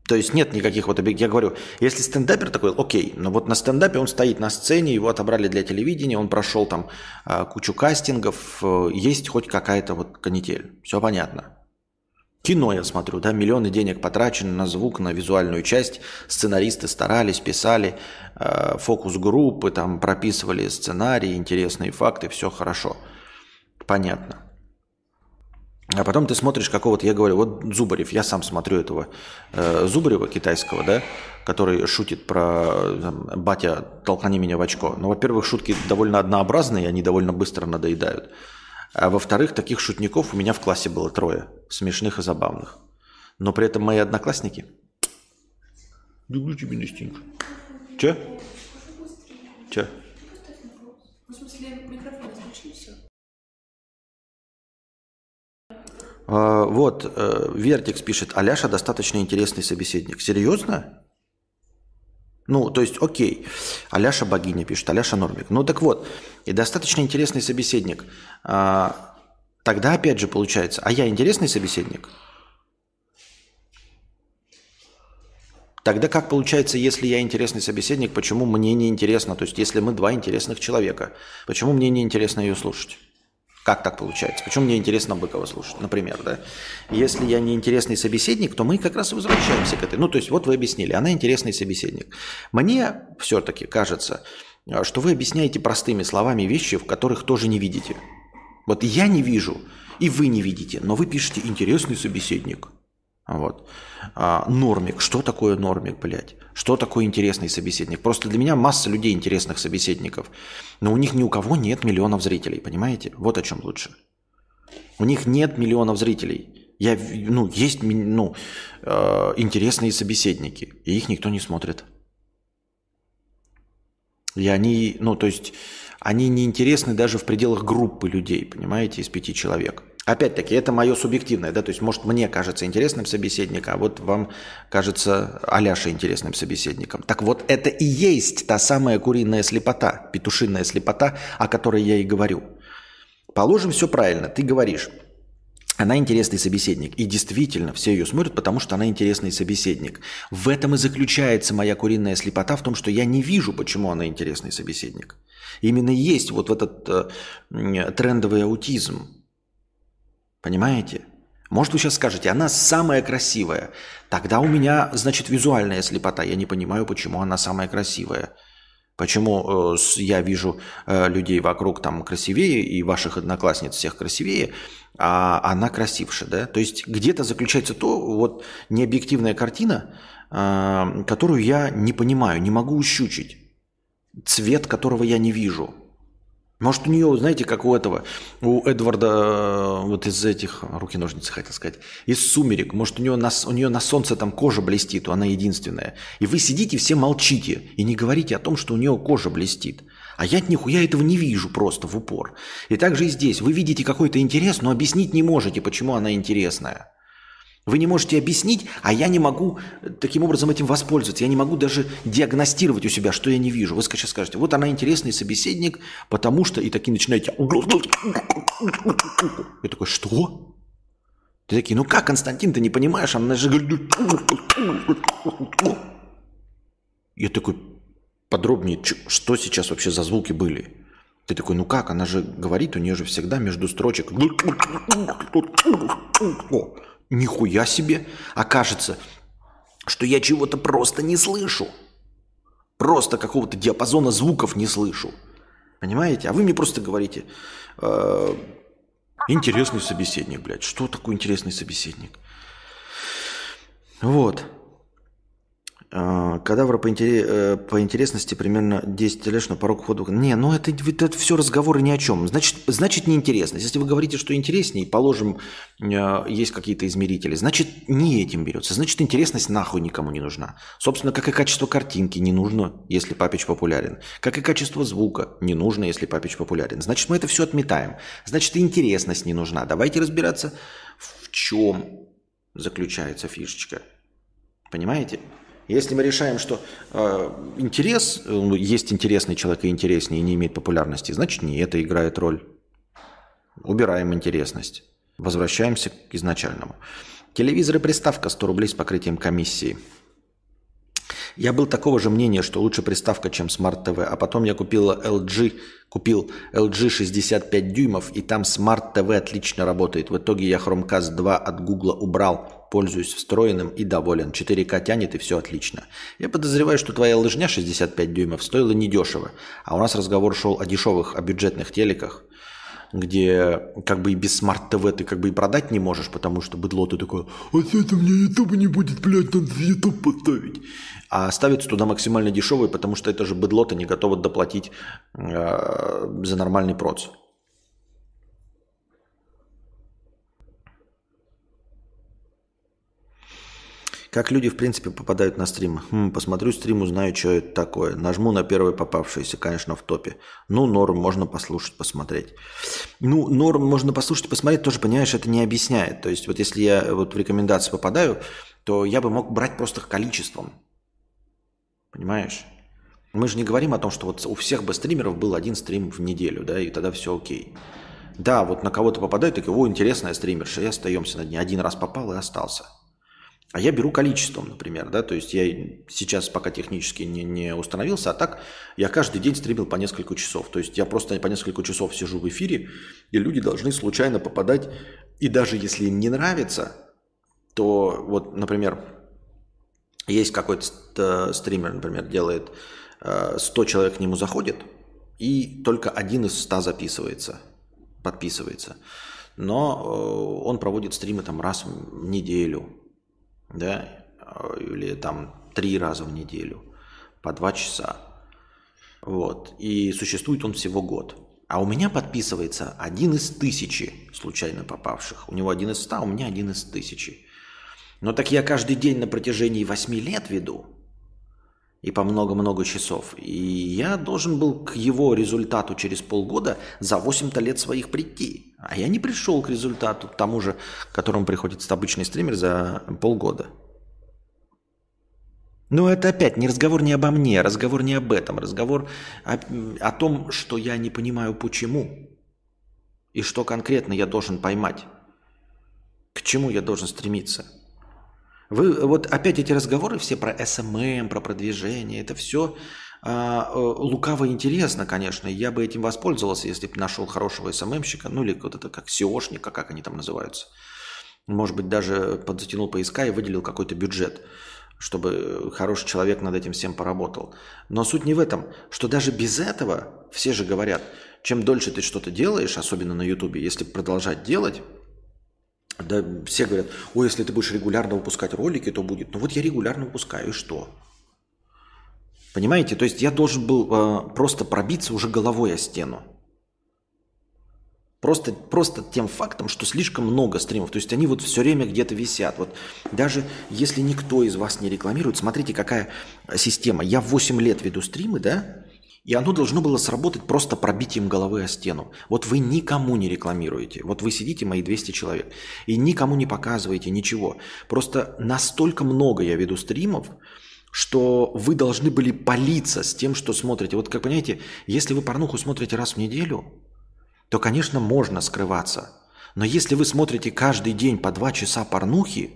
То есть нет никаких вот. Я говорю, если стендапер такой, окей, но вот на стендапе он стоит на сцене, его отобрали для телевидения, он прошел там а, кучу кастингов, э, есть хоть какая-то вот канитель. Все понятно. Кино я смотрю, да, миллионы денег потрачены на звук, на визуальную часть. Сценаристы старались, писали, э, фокус-группы, там прописывали сценарии, интересные факты, все хорошо. Понятно. А потом ты смотришь какого-то, я говорю, вот Зубарев, я сам смотрю этого э, Зубарева китайского, да, который шутит про там, «батя, толкани меня в очко». Ну, во-первых, шутки довольно однообразные, они довольно быстро надоедают. А во-вторых, таких шутников у меня в классе было трое, смешных и забавных. Но при этом мои одноклассники... Люблю тебя, Настенька. Че? Че? В смысле, микрофон отключи, все. Вот, э, Вертикс пишет, Аляша достаточно интересный собеседник. Серьезно? Ну, то есть, окей, Аляша богиня пишет, Аляша Нормик. Ну, так вот, и достаточно интересный собеседник. А, тогда, опять же, получается, а я интересный собеседник? Тогда как получается, если я интересный собеседник, почему мне не интересно? То есть, если мы два интересных человека, почему мне не интересно ее слушать? Как так получается? Почему мне интересно Быкова слушать, например, да? Если я не интересный собеседник, то мы как раз и возвращаемся к этой. Ну, то есть, вот вы объяснили, она интересный собеседник. Мне все-таки кажется, что вы объясняете простыми словами вещи, в которых тоже не видите. Вот я не вижу, и вы не видите, но вы пишете «интересный собеседник». Вот. А, нормик. Что такое нормик, блядь? Что такое интересный собеседник? Просто для меня масса людей интересных собеседников. Но у них ни у кого нет миллионов зрителей, понимаете? Вот о чем лучше. У них нет миллионов зрителей. Я, ну, есть ну, э, интересные собеседники, и их никто не смотрит. И они, ну, то есть, они не интересны даже в пределах группы людей, понимаете, из пяти человек. Опять-таки, это мое субъективное, да, то есть, может, мне кажется интересным собеседником, а вот вам кажется Аляша интересным собеседником. Так вот, это и есть та самая куриная слепота, петушиная слепота, о которой я и говорю. Положим, все правильно, ты говоришь, она интересный собеседник. И действительно, все ее смотрят, потому что она интересный собеседник. В этом и заключается моя куриная слепота, в том, что я не вижу, почему она интересный собеседник. Именно есть вот этот э, трендовый аутизм. Понимаете? Может, вы сейчас скажете, она самая красивая. Тогда у меня, значит, визуальная слепота. Я не понимаю, почему она самая красивая. Почему э, я вижу э, людей вокруг там красивее, и ваших одноклассниц всех красивее, а она красивше, да? То есть где-то заключается то, вот необъективная картина, э, которую я не понимаю, не могу ущучить. Цвет которого я не вижу – может, у нее, знаете, как у этого, у Эдварда, э, вот из этих, руки-ножницы хотел сказать, из «Сумерек», может, у нее, на, у нее на солнце там кожа блестит, она единственная. И вы сидите, все молчите и не говорите о том, что у нее кожа блестит. А я нихуя этого не вижу просто в упор. И так же и здесь. Вы видите какой-то интерес, но объяснить не можете, почему она интересная. Вы не можете объяснить, а я не могу таким образом этим воспользоваться. Я не могу даже диагностировать у себя, что я не вижу. Вы сейчас скажете, вот она интересный собеседник, потому что... И такие начинаете... Я такой, что? Ты такие, ну как, Константин, ты не понимаешь? Она же... Я такой, подробнее, что сейчас вообще за звуки были? Ты такой, ну как, она же говорит, у нее же всегда между строчек нихуя себе, окажется, что я чего-то просто не слышу. Просто какого-то диапазона звуков не слышу. Понимаете? А вы мне просто говорите, э, интересный собеседник, блядь. Что такое интересный собеседник? Вот. А, кадавра по, интерес, э, по интересности примерно 10 лет на порог входа. Не, ну это, это все разговоры ни о чем. Значит, значит неинтересность. Если вы говорите, что интереснее, положим, э, есть какие-то измерители, значит не этим берется. Значит интересность нахуй никому не нужна. Собственно, как и качество картинки не нужно, если папич популярен. Как и качество звука не нужно, если папич популярен. Значит, мы это все отметаем. Значит, интересность не нужна. Давайте разбираться, в чем заключается фишечка. Понимаете? Если мы решаем, что э, интерес, э, есть интересный человек и интереснее, и не имеет популярности, значит не это играет роль. Убираем интересность. Возвращаемся к изначальному. Телевизор и приставка 100 рублей с покрытием комиссии. Я был такого же мнения, что лучше приставка, чем Smart TV, а потом я купил LG, купил LG 65 дюймов, и там Smart TV отлично работает. В итоге я Chromecast 2 от Google убрал, пользуюсь встроенным и доволен. 4К тянет и все отлично. Я подозреваю, что твоя лыжня 65 дюймов стоила недешево, а у нас разговор шел о дешевых, о бюджетных телеках где как бы и без смарт-ТВ ты как бы и продать не можешь, потому что быдло ты такое, а это мне ютуба не будет, блядь, надо ютуб поставить. А ставится туда максимально дешевый, потому что это же быдло-то не готово доплатить э, за нормальный проц. Как люди, в принципе, попадают на стрим? Хм, посмотрю стрим, узнаю, что это такое. Нажму на первое попавшееся, конечно, в топе. Ну, норм, можно послушать, посмотреть. Ну, норм можно послушать, посмотреть, тоже, понимаешь, это не объясняет. То есть, вот если я вот в рекомендации попадаю, то я бы мог брать просто количеством. Понимаешь? Мы же не говорим о том, что вот у всех бы стримеров был один стрим в неделю, да, и тогда все окей. Да, вот на кого-то попадает, такой, о, интересная стримерша, и остаемся на дне. Один раз попал и остался. А я беру количеством, например, да, то есть я сейчас пока технически не, не установился, а так я каждый день стримил по несколько часов. То есть я просто по несколько часов сижу в эфире, и люди должны случайно попадать, и даже если им не нравится, то вот, например, есть какой-то стример, например, делает 100 э, человек к нему заходит, и только один из 100 записывается, подписывается. Но э, он проводит стримы там раз в неделю, да, или там три раза в неделю по два часа. Вот. И существует он всего год. А у меня подписывается один из тысячи случайно попавших. У него один из ста, у меня один из тысячи. Но так я каждый день на протяжении восьми лет веду. И по много-много часов. И я должен был к его результату через полгода за 8-то лет своих прийти. А я не пришел к результату, к тому же, к которому приходит обычный стример за полгода. Но это опять не разговор не обо мне, разговор не об этом, разговор о, о том, что я не понимаю почему и что конкретно я должен поймать, к чему я должен стремиться. Вы вот опять эти разговоры все про SMM, про продвижение, это все а, э, лукаво интересно, конечно. Я бы этим воспользовался, если бы нашел хорошего SMM щика, ну или вот это как SEO шника, как они там называются. Может быть, даже подзатянул поиска и выделил какой-то бюджет, чтобы хороший человек над этим всем поработал. Но суть не в этом, что даже без этого, все же говорят, чем дольше ты что-то делаешь, особенно на Ютубе, если продолжать делать, да, все говорят, ой, если ты будешь регулярно выпускать ролики, то будет. Ну вот я регулярно выпускаю, и что? Понимаете? То есть я должен был э, просто пробиться уже головой о стену. Просто, просто тем фактом, что слишком много стримов. То есть они вот все время где-то висят. Вот даже если никто из вас не рекламирует, смотрите, какая система. Я 8 лет веду стримы, да? И оно должно было сработать просто пробитием головы о стену. Вот вы никому не рекламируете. Вот вы сидите, мои 200 человек, и никому не показываете ничего. Просто настолько много я веду стримов, что вы должны были палиться с тем, что смотрите. Вот как понимаете, если вы порнуху смотрите раз в неделю, то, конечно, можно скрываться. Но если вы смотрите каждый день по два часа порнухи,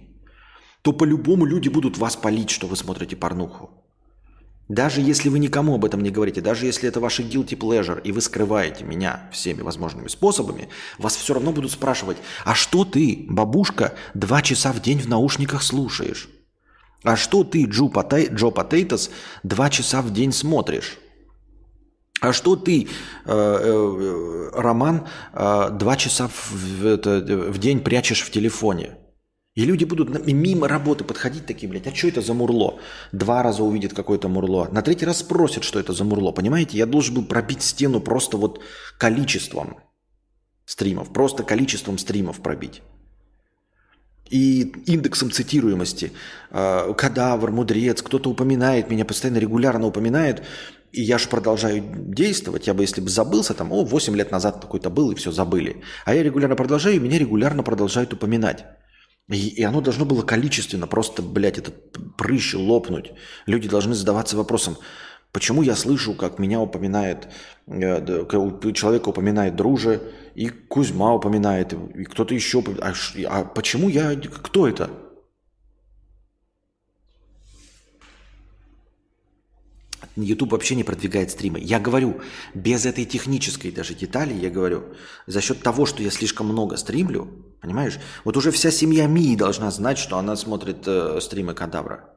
то по-любому люди будут вас палить, что вы смотрите порнуху. Даже если вы никому об этом не говорите, даже если это ваши guilty pleasure, и вы скрываете меня всеми возможными способами, вас все равно будут спрашивать, а что ты, бабушка, два часа в день в наушниках слушаешь? А что ты, Джо, Потай, Джо Потейтос, два часа в день смотришь? А что ты, э, э, Роман, э, два часа в, это, в день прячешь в телефоне? И люди будут мимо работы подходить такие, блядь, а что это за мурло? Два раза увидят какое-то мурло. На третий раз спросят, что это за мурло. Понимаете, я должен был пробить стену просто вот количеством стримов. Просто количеством стримов пробить и индексом цитируемости. А, кадавр, мудрец, кто-то упоминает меня, постоянно регулярно упоминает, и я же продолжаю действовать. Я бы, если бы забылся, там, о, 8 лет назад такой-то был, и все, забыли. А я регулярно продолжаю, и меня регулярно продолжают упоминать. И, и оно должно было количественно просто, блядь, этот прыщ лопнуть. Люди должны задаваться вопросом, Почему я слышу, как меня упоминает, э, человека упоминает друже, и Кузьма упоминает, и кто-то еще. А, а почему я... Кто это? YouTube вообще не продвигает стримы. Я говорю, без этой технической даже детали, я говорю, за счет того, что я слишком много стримлю, понимаешь, вот уже вся семья Мии должна знать, что она смотрит э, стримы Кадавра.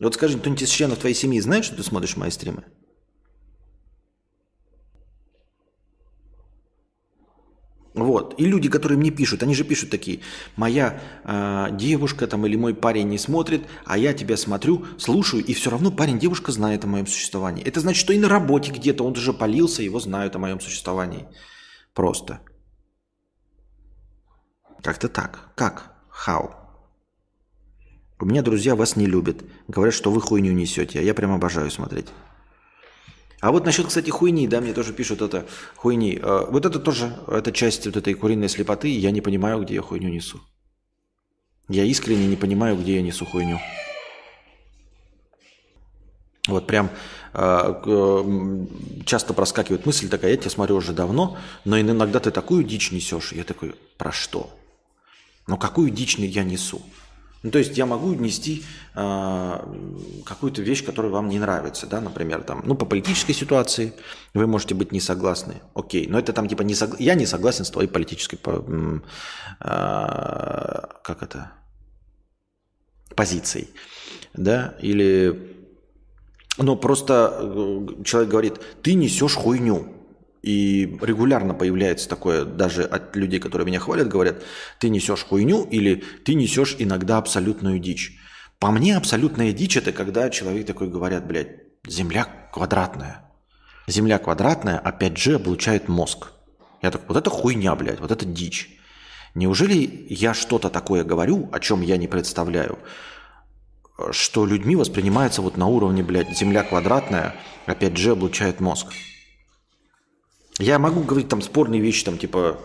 Вот скажи, кто-нибудь из членов твоей семьи знает, что ты смотришь мои стримы? Вот. И люди, которые мне пишут, они же пишут такие, моя э, девушка там или мой парень не смотрит, а я тебя смотрю, слушаю, и все равно парень, девушка знает о моем существовании. Это значит, что и на работе где-то он уже полился, его знают о моем существовании. Просто. Как-то так. Как? How? У меня друзья вас не любят. Говорят, что вы хуйню несете. А я прям обожаю смотреть. А вот насчет, кстати, хуйни, да, мне тоже пишут это хуйни. А, вот это тоже, это часть вот этой куриной слепоты. Я не понимаю, где я хуйню несу. Я искренне не понимаю, где я несу хуйню. Вот прям э, часто проскакивает мысль такая, я тебя смотрю уже давно, но иногда ты такую дичь несешь. Я такой, про что? Ну какую дичь я несу? Ну, то есть я могу нести э, какую-то вещь, которая вам не нравится, да, например, там, ну, по политической ситуации вы можете быть не согласны, окей, но это там типа не согла... я не согласен с твоей политической, э, как это, позицией, да, или, ну, просто э, человек говорит, ты несешь хуйню, и регулярно появляется такое, даже от людей, которые меня хвалят, говорят, ты несешь хуйню или ты несешь иногда абсолютную дичь. По мне абсолютная дичь это когда человек такой говорят, блядь, земля квадратная. Земля квадратная, а 5G облучает мозг. Я так, вот это хуйня, блядь, вот это дичь. Неужели я что-то такое говорю, о чем я не представляю, что людьми воспринимается вот на уровне, блядь, земля квадратная, а 5G облучает мозг? Я могу говорить там спорные вещи, там типа,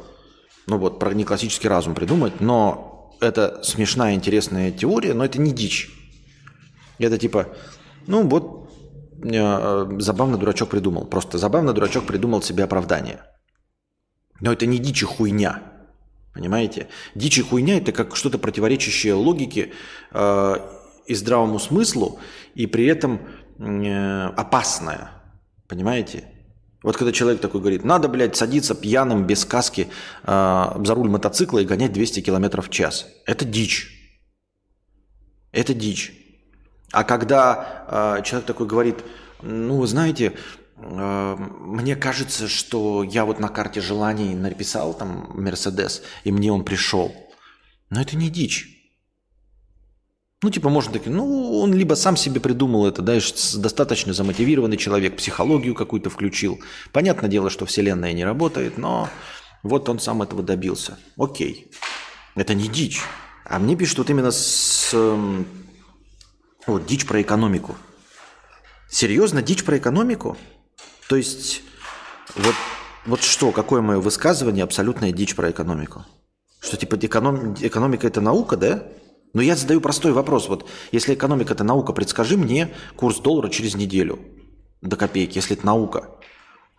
ну вот, про неклассический разум придумать, но это смешная, интересная теория, но это не дичь. Это типа, ну вот, э, забавно дурачок придумал. Просто забавно дурачок придумал себе оправдание. Но это не дичь и хуйня. Понимаете? Дичь и хуйня – это как что-то противоречащее логике э, и здравому смыслу, и при этом э, опасное. Понимаете? Вот когда человек такой говорит, надо, блядь, садиться пьяным, без каски э, за руль мотоцикла и гонять 200 км в час. Это дичь. Это дичь. А когда э, человек такой говорит, ну, вы знаете, э, мне кажется, что я вот на карте желаний написал там Мерседес, и мне он пришел. Но это не дичь. Ну, типа, можно таки, ну, он либо сам себе придумал это, да, достаточно замотивированный человек, психологию какую-то включил. Понятное дело, что Вселенная не работает, но вот он сам этого добился. Окей. Это не дичь. А мне пишут вот именно с... Эм, вот, дичь про экономику. Серьезно, дичь про экономику? То есть, вот, вот что, какое мое высказывание, абсолютная дичь про экономику? Что, типа, эконом... экономика – это наука, да? Но я задаю простой вопрос. Вот если экономика – это наука, предскажи мне курс доллара через неделю до копейки, если это наука.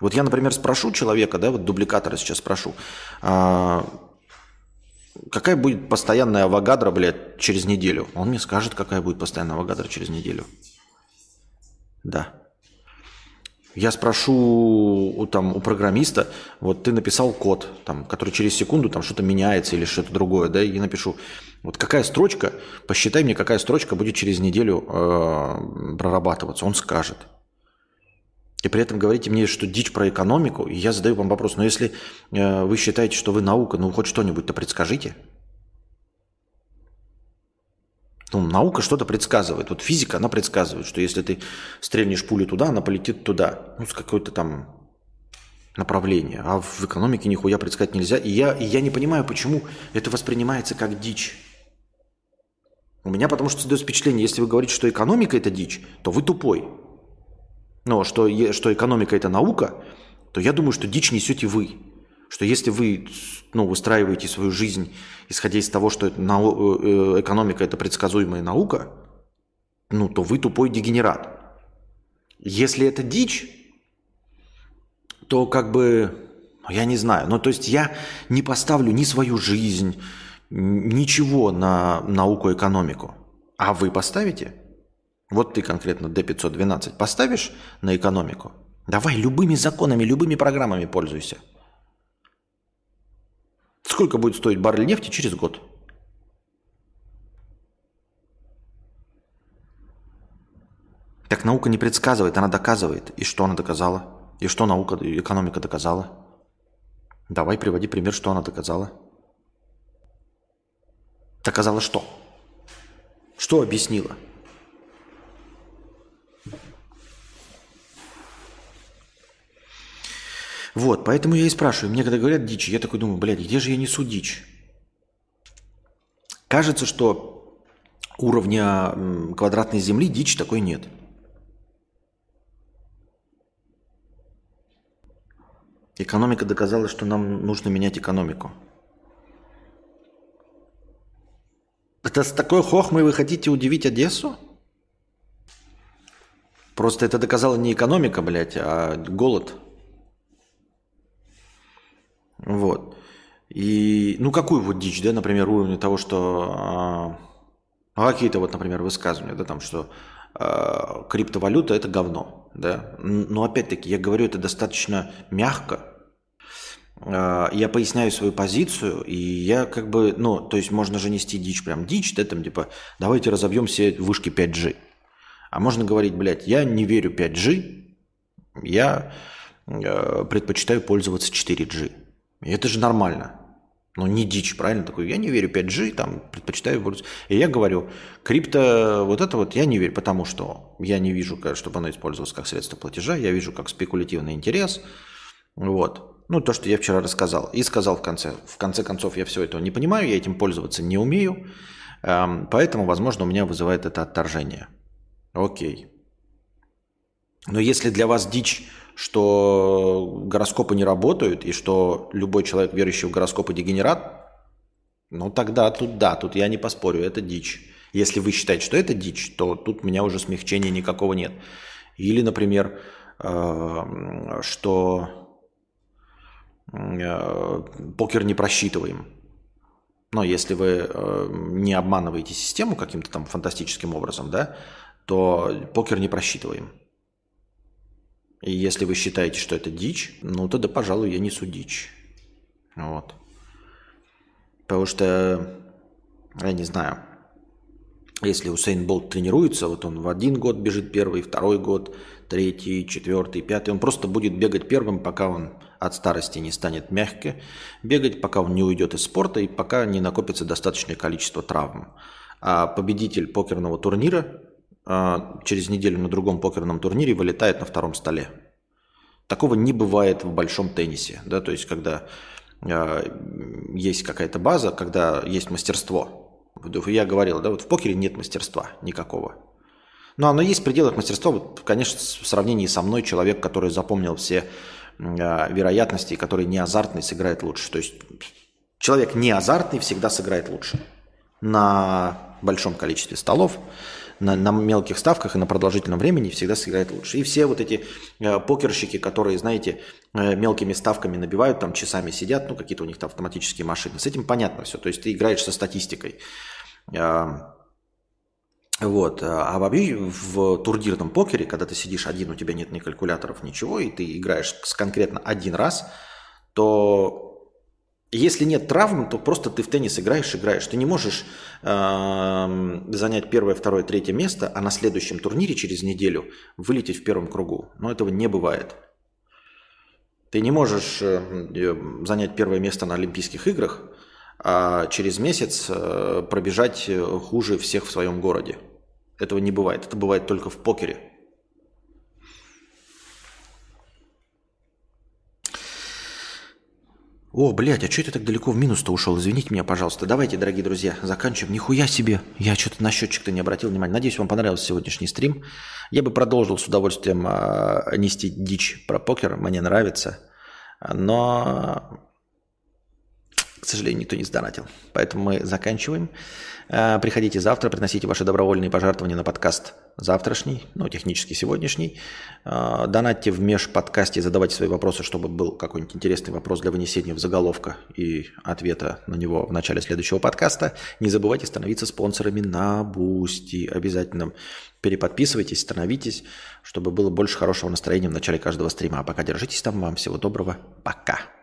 Вот я, например, спрошу человека, да, вот дубликатора сейчас спрошу, а, какая будет постоянная авогадра, блядь, через неделю? Он мне скажет, какая будет постоянная авогадра через неделю. Да. Я спрошу у, там, у программиста, вот ты написал код, там, который через секунду там что-то меняется или что-то другое, да, и напишу, вот какая строчка, посчитай мне, какая строчка будет через неделю э, прорабатываться. Он скажет. И при этом говорите мне, что дичь про экономику, и я задаю вам вопрос, но если э, вы считаете, что вы наука, ну хоть что-нибудь-то предскажите. Ну, наука что-то предсказывает. Вот физика, она предсказывает, что если ты стрельнешь пулю туда, она полетит туда. Ну, с какой-то там направление. А в экономике нихуя предсказать нельзя. И я, и я не понимаю, почему это воспринимается как дичь. У меня потому что создается впечатление, если вы говорите, что экономика – это дичь, то вы тупой. Но что, что экономика – это наука, то я думаю, что дичь несете вы. Что если вы ну, выстраиваете свою жизнь, исходя из того, что это нау- э, экономика – это предсказуемая наука, ну, то вы тупой дегенерат. Если это дичь, то как бы, я не знаю, ну, то есть я не поставлю ни свою жизнь, ничего на науку экономику. А вы поставите? Вот ты конкретно D512 поставишь на экономику? Давай любыми законами, любыми программами пользуйся. Сколько будет стоить баррель нефти через год? Так наука не предсказывает, она доказывает. И что она доказала? И что наука, экономика доказала? Давай приводи пример, что она доказала. Доказала что? Что объяснила? Вот, поэтому я и спрашиваю. Мне когда говорят дичь, я такой думаю, блядь, где же я несу дичь? Кажется, что уровня квадратной земли дичь такой нет. Экономика доказала, что нам нужно менять экономику. Это с такой хохмой вы хотите удивить Одессу? Просто это доказала не экономика, блядь, а голод. Вот. И, ну, какую вот дичь, да, например, уровня того, что А какие-то вот, например, высказывания, да, там, что э, криптовалюта это говно, да. Но опять-таки я говорю это достаточно мягко. Э, я поясняю свою позицию, и я как бы, ну, то есть можно же нести дичь, прям дичь, да, там типа, давайте разобьем все вышки 5G. А можно говорить, блядь, я не верю 5G, я э, предпочитаю пользоваться 4G. И это же нормально. Ну, не дичь, правильно? Такой, я не верю 5G, там, предпочитаю. И я говорю, крипто, вот это вот я не верю, потому что я не вижу, чтобы оно использовалось как средство платежа, я вижу как спекулятивный интерес. Вот. Ну, то, что я вчера рассказал. И сказал в конце. В конце концов, я все это не понимаю, я этим пользоваться не умею. Эм, поэтому, возможно, у меня вызывает это отторжение. Окей. Но если для вас дичь, что гороскопы не работают и что любой человек, верующий в гороскопы, дегенерат, ну тогда тут да, тут я не поспорю, это дичь. Если вы считаете, что это дичь, то тут у меня уже смягчения никакого нет. Или, например, э, что э, покер не просчитываем. Но если вы э, не обманываете систему каким-то там фантастическим образом, да, то покер не просчитываем. И если вы считаете, что это дичь, ну тогда, пожалуй, я несу дичь. Вот. Потому что, я не знаю, если Усейн Болт тренируется, вот он в один год бежит первый, второй год, третий, четвертый, пятый, он просто будет бегать первым, пока он от старости не станет мягко бегать, пока он не уйдет из спорта и пока не накопится достаточное количество травм. А победитель покерного турнира через неделю на другом покерном турнире вылетает на втором столе. Такого не бывает в большом теннисе, да, то есть когда э, есть какая-то база, когда есть мастерство. Я говорил, да, вот в покере нет мастерства никакого. Но оно есть в пределах мастерства, вот, конечно, в сравнении со мной человек, который запомнил все э, вероятности, который не азартный, сыграет лучше. То есть человек не азартный всегда сыграет лучше на большом количестве столов на, на мелких ставках и на продолжительном времени всегда сыграет лучше. И все вот эти э, покерщики, которые, знаете, э, мелкими ставками набивают, там часами сидят, ну какие-то у них там автоматические машины. С этим понятно все. То есть ты играешь со статистикой. Э, вот. А вообще в турнирном покере, когда ты сидишь один, у тебя нет ни калькуляторов, ничего, и ты играешь конкретно один раз, то если нет травм, то просто ты в теннис играешь, играешь. Ты не можешь э, занять первое, второе, третье место, а на следующем турнире через неделю вылететь в первом кругу. Но этого не бывает. Ты не можешь э, занять первое место на Олимпийских играх, а через месяц э, пробежать хуже всех в своем городе. Этого не бывает. Это бывает только в покере. О, блядь, а что это так далеко в минус-то ушел? Извините меня, пожалуйста. Давайте, дорогие друзья, заканчиваем. Нихуя себе. Я что-то на счетчик-то не обратил внимания. Надеюсь, вам понравился сегодняшний стрим. Я бы продолжил с удовольствием э, нести дичь про покер. Мне нравится. Но, к сожалению, никто не сдонатил. Поэтому мы заканчиваем. Э, приходите завтра, приносите ваши добровольные пожертвования на подкаст завтрашний, ну, технически сегодняшний. Э, донатьте в межподкастье, задавайте свои вопросы, чтобы был какой-нибудь интересный вопрос для вынесения в заголовка и ответа на него в начале следующего подкаста. Не забывайте становиться спонсорами на Boosty. Обязательно переподписывайтесь, становитесь, чтобы было больше хорошего настроения в начале каждого стрима. А пока держитесь там. Вам всего доброго. Пока.